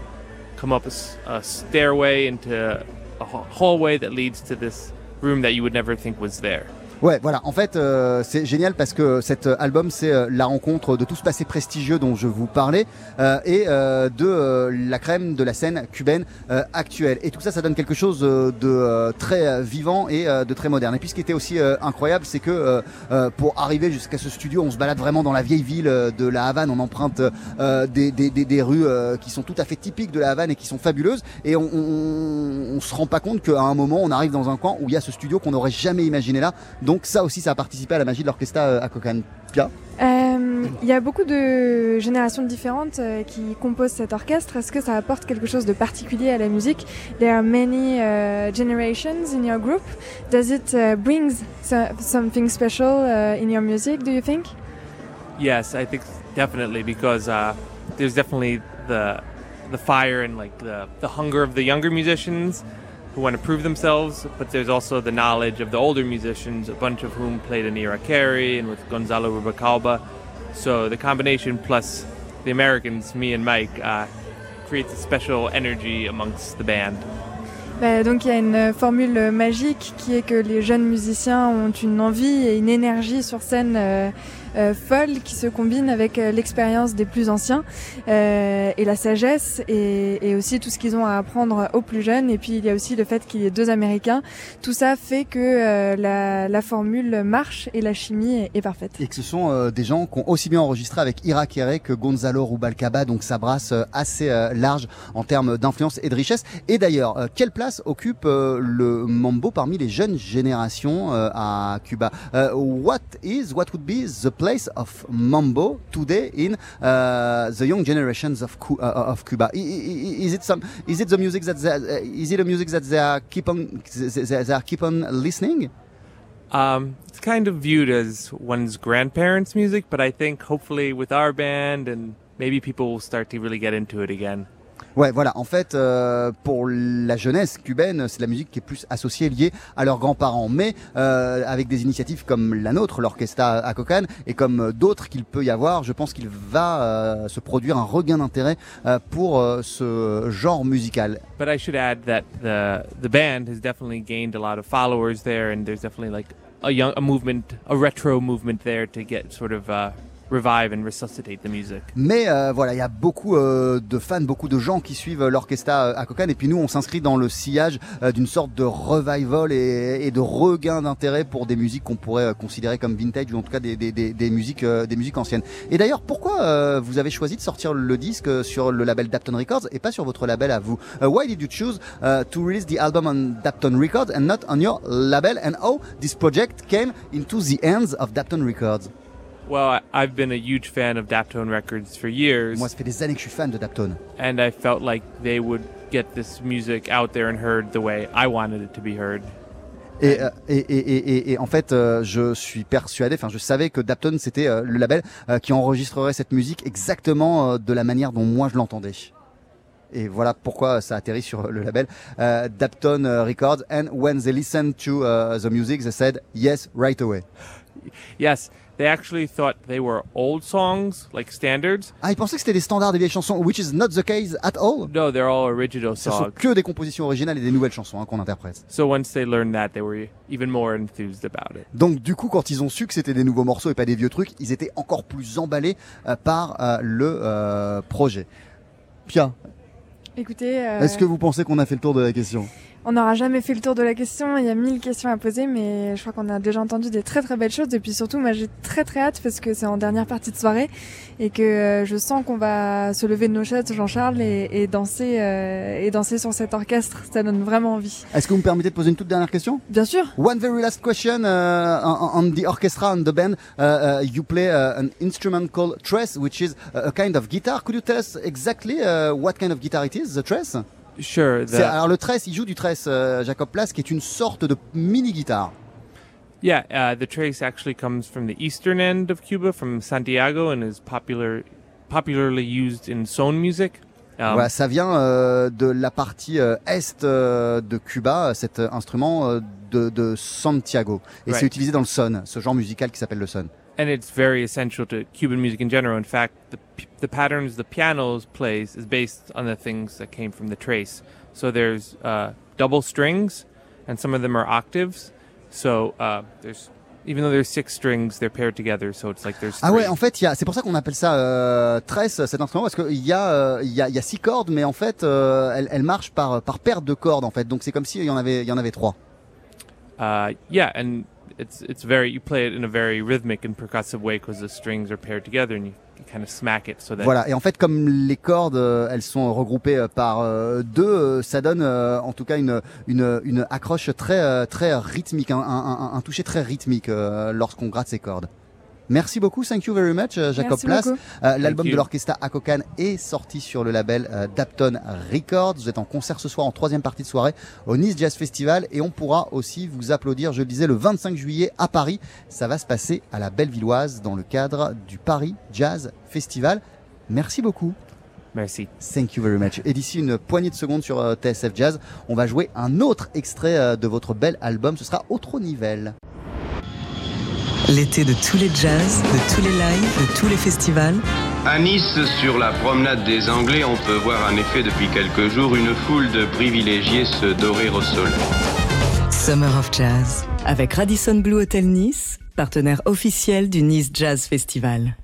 come up a stairway into a hallway that leads to this room that you would never think was there. Ouais, voilà. En fait, euh, c'est génial parce que cet album, c'est euh, la rencontre de tout ce passé prestigieux dont je vous parlais euh, et de la crème de la scène cubaine actuelle. Et tout ça, ça donne quelque chose de très vivant et de très moderne. Et puis, ce qui était aussi incroyable, c'est que pour arriver jusqu'à ce studio, on se balade vraiment dans la vieille ville de la Havane. On emprunte des, rues qui sont tout à fait typiques de la Havane et qui sont fabuleuses. Et on, on, se rend pas compte qu'à un moment, on arrive dans un coin où il y a ce studio qu'on n'aurait jamais imaginé là. Ça aussi, ça a participé à la magie de l'orchestra euh, à Kokan. Pia Euh, Il y a beaucoup de générations différentes euh, qui composent cet orchestre. Est-ce que ça apporte quelque chose de particulier à la musique? There are many uh, generations in your group. Does it uh, bring so- something special uh, in your music, do you think? Yes, I think definitely because uh, there's definitely the the fire and like the the hunger of the younger musicians who want to prove themselves, but there's also the knowledge of the older musicians, a bunch of whom played in Ira Carey and with Gonzalo Rubacalba. So the combination plus the Americans, me and Mike, uh, creates a special energy amongst the band. Donc il y a une formule magique qui est que les jeunes musiciens ont une envie et une énergie sur scène euh, euh, folle qui se combine avec euh, l'expérience des plus anciens euh, et la sagesse et, et aussi tout ce qu'ils ont à apprendre aux plus jeunes. Et puis il y a aussi le fait qu'il y ait deux Américains. Tout ça fait que euh, la, la formule marche et la chimie est, parfaite. Et que ce sont euh, des gens qui ont aussi bien enregistré avec Ira Kere que Gonzalo Rubalcaba, donc ça brasse euh, assez euh, large en termes d'influence et de richesse. Et d'ailleurs, euh, quelle place occupe euh, le mambo parmi les jeunes générations euh, à Cuba? Euh, What is, what would be place of mambo today in uh, the young generations of, Cu- uh, of Cuba? Is it some? Is it the music that uh, is it a music that they are keep on they they are keep on listening? Um, it's kind of viewed as one's grandparents' music, but I think hopefully with our band and maybe people will start to really get into it again. Ouais, voilà. En fait, euh, pour la jeunesse cubaine, c'est la musique qui est plus associée, liée à leurs grands-parents. Mais euh, avec des initiatives comme la nôtre, l'Orchestra à Cocan, et comme d'autres qu'il peut y avoir, je pense qu'il va euh, se produire un regain d'intérêt euh, pour euh, ce genre musical. But I should add that the the band has definitely gained a lot of followers there, and there's definitely like a young a movement, a retro movement there to get sort of uh, revive and resuscitate the music. Mais euh, voilà, il y a beaucoup euh, de fans, beaucoup de gens qui suivent l'Orchestra euh, à Cocan. Et puis nous, on s'inscrit dans le sillage euh, d'une sorte de revival et, de regain d'intérêt pour des musiques qu'on pourrait euh, considérer comme vintage ou en tout cas des, musiques, euh, des musiques anciennes. Et d'ailleurs, pourquoi euh, vous avez choisi de sortir le disque sur le label Dapton Records et pas sur votre label à vous? Uh, Why did you choose uh, to release the album on Dapton Records and not on your label? And how this project came into the hands of Dapton Records? Well, I've been a huge fan of Daptone Records for years. Moi, ça fait des années que je suis fan de Dapton. and I felt like they would get this music out there and heard the way I wanted it to be heard. Et, euh, et, et, et, en fait, euh, je suis persuadé, enfin, je savais que Dapton c'était euh, le label qui enregistrerait cette musique exactement de la manière dont moi je l'entendais. Et voilà pourquoi ça atterrit sur le label euh, Dapton euh, Records. And when they listened to uh, the music, they said yes right away. Yes, they actually thought they were old songs, like standards. Ah, ils pensaient que c'était des standards des vieilles chansons, which is not the case at all? No, they're all original Ce sont songs. que des compositions originales et des nouvelles chansons hein, qu'on interprète. So once they learned that, they were even more enthused about it. Donc du coup, quand ils ont su que c'était des nouveaux morceaux et pas des vieux trucs, ils étaient encore plus emballés euh, par euh, le euh, projet. Pia, Écoutez, euh, est-ce que vous pensez qu'on a fait le tour de la question? On n'aura jamais fait le tour de la question, il y a mille questions à poser, mais je crois qu'on a déjà entendu des très très belles choses. Et puis surtout, moi j'ai très très hâte parce que c'est en dernière partie de soirée et que euh, je sens qu'on va se lever de nos chaises, Jean-Charles, et, et danser euh, et danser sur cet orchestre. Ça donne vraiment envie. Est-ce que vous me permettez de poser une toute dernière question? Bien sûr. One very last question uh, on, the orchestra and the band. Uh, uh, you play an instrument called tress, which is a a kind of guitar. Could you tell us exactly uh, what kind of guitar it is, the tress Sure. The, Alors le tress, il joue du tress, euh, Jacob Place, qui est une sorte de mini guitare. yeah, uh, the trace actually comes from the eastern end of Cuba, from Santiago, and is popular, popularly used in son music. Um, Voilà, ça vient euh, de la partie euh, est euh, de Cuba, cet euh, instrument euh, de, de Santiago. Et Right. c'est utilisé dans le son, ce genre musical qui s'appelle le son. And it's very essential to Cuban music in general. In fact, the the patterns the piano plays is based on the things that came from the trace. So there's uh, double strings, and some of them are octaves. So uh, there's even though there's six strings, they're paired together. So it's like there's Ah ouais, three. en fait, c'est pour ça qu'on appelle ça euh, tresse, cet instrument, parce qu'il y a, euh, il y a, y a six cordes, mais en fait, euh, elle, elle marche par par paire de cordes, en fait. Donc c'est comme s'il y en avait, il y en avait trois. Uh, yeah, and it's it's very you play it in a very rhythmic and percussive way because the strings are paired together and you, kind of smack it so that Voilà. Et en fait, comme les cordes, euh, elles sont regroupées euh, par euh, deux, ça donne en tout cas une accroche très très rythmique, un, un, toucher très rythmique lorsqu'on gratte ces cordes. Merci beaucoup, thank you very much, euh, Jacob Merci Place. Euh, L'album de l'orchestra Akokan est sorti sur le label euh, Dapton Records. Vous êtes en concert ce soir en troisième partie de soirée au Nice Jazz Festival et on pourra aussi vous applaudir, je le disais, le 25 juillet à Paris. Ça va se passer à la Bellevilloise dans le cadre du Paris Jazz Festival. Merci beaucoup. Merci. Thank you very much. Et d'ici une poignée de secondes sur euh, TSF Jazz, on va jouer un autre extrait de votre bel album. Ce sera Autre Nivelle. L'été de tous les jazz, de tous les lives, de tous les festivals. À Nice, sur la promenade des Anglais, on peut voir en effet depuis quelques jours une foule de privilégiés se dorer au soleil. Summer of Jazz, avec Radisson Blue Hotel Nice, partenaire officiel du Nice Jazz Festival.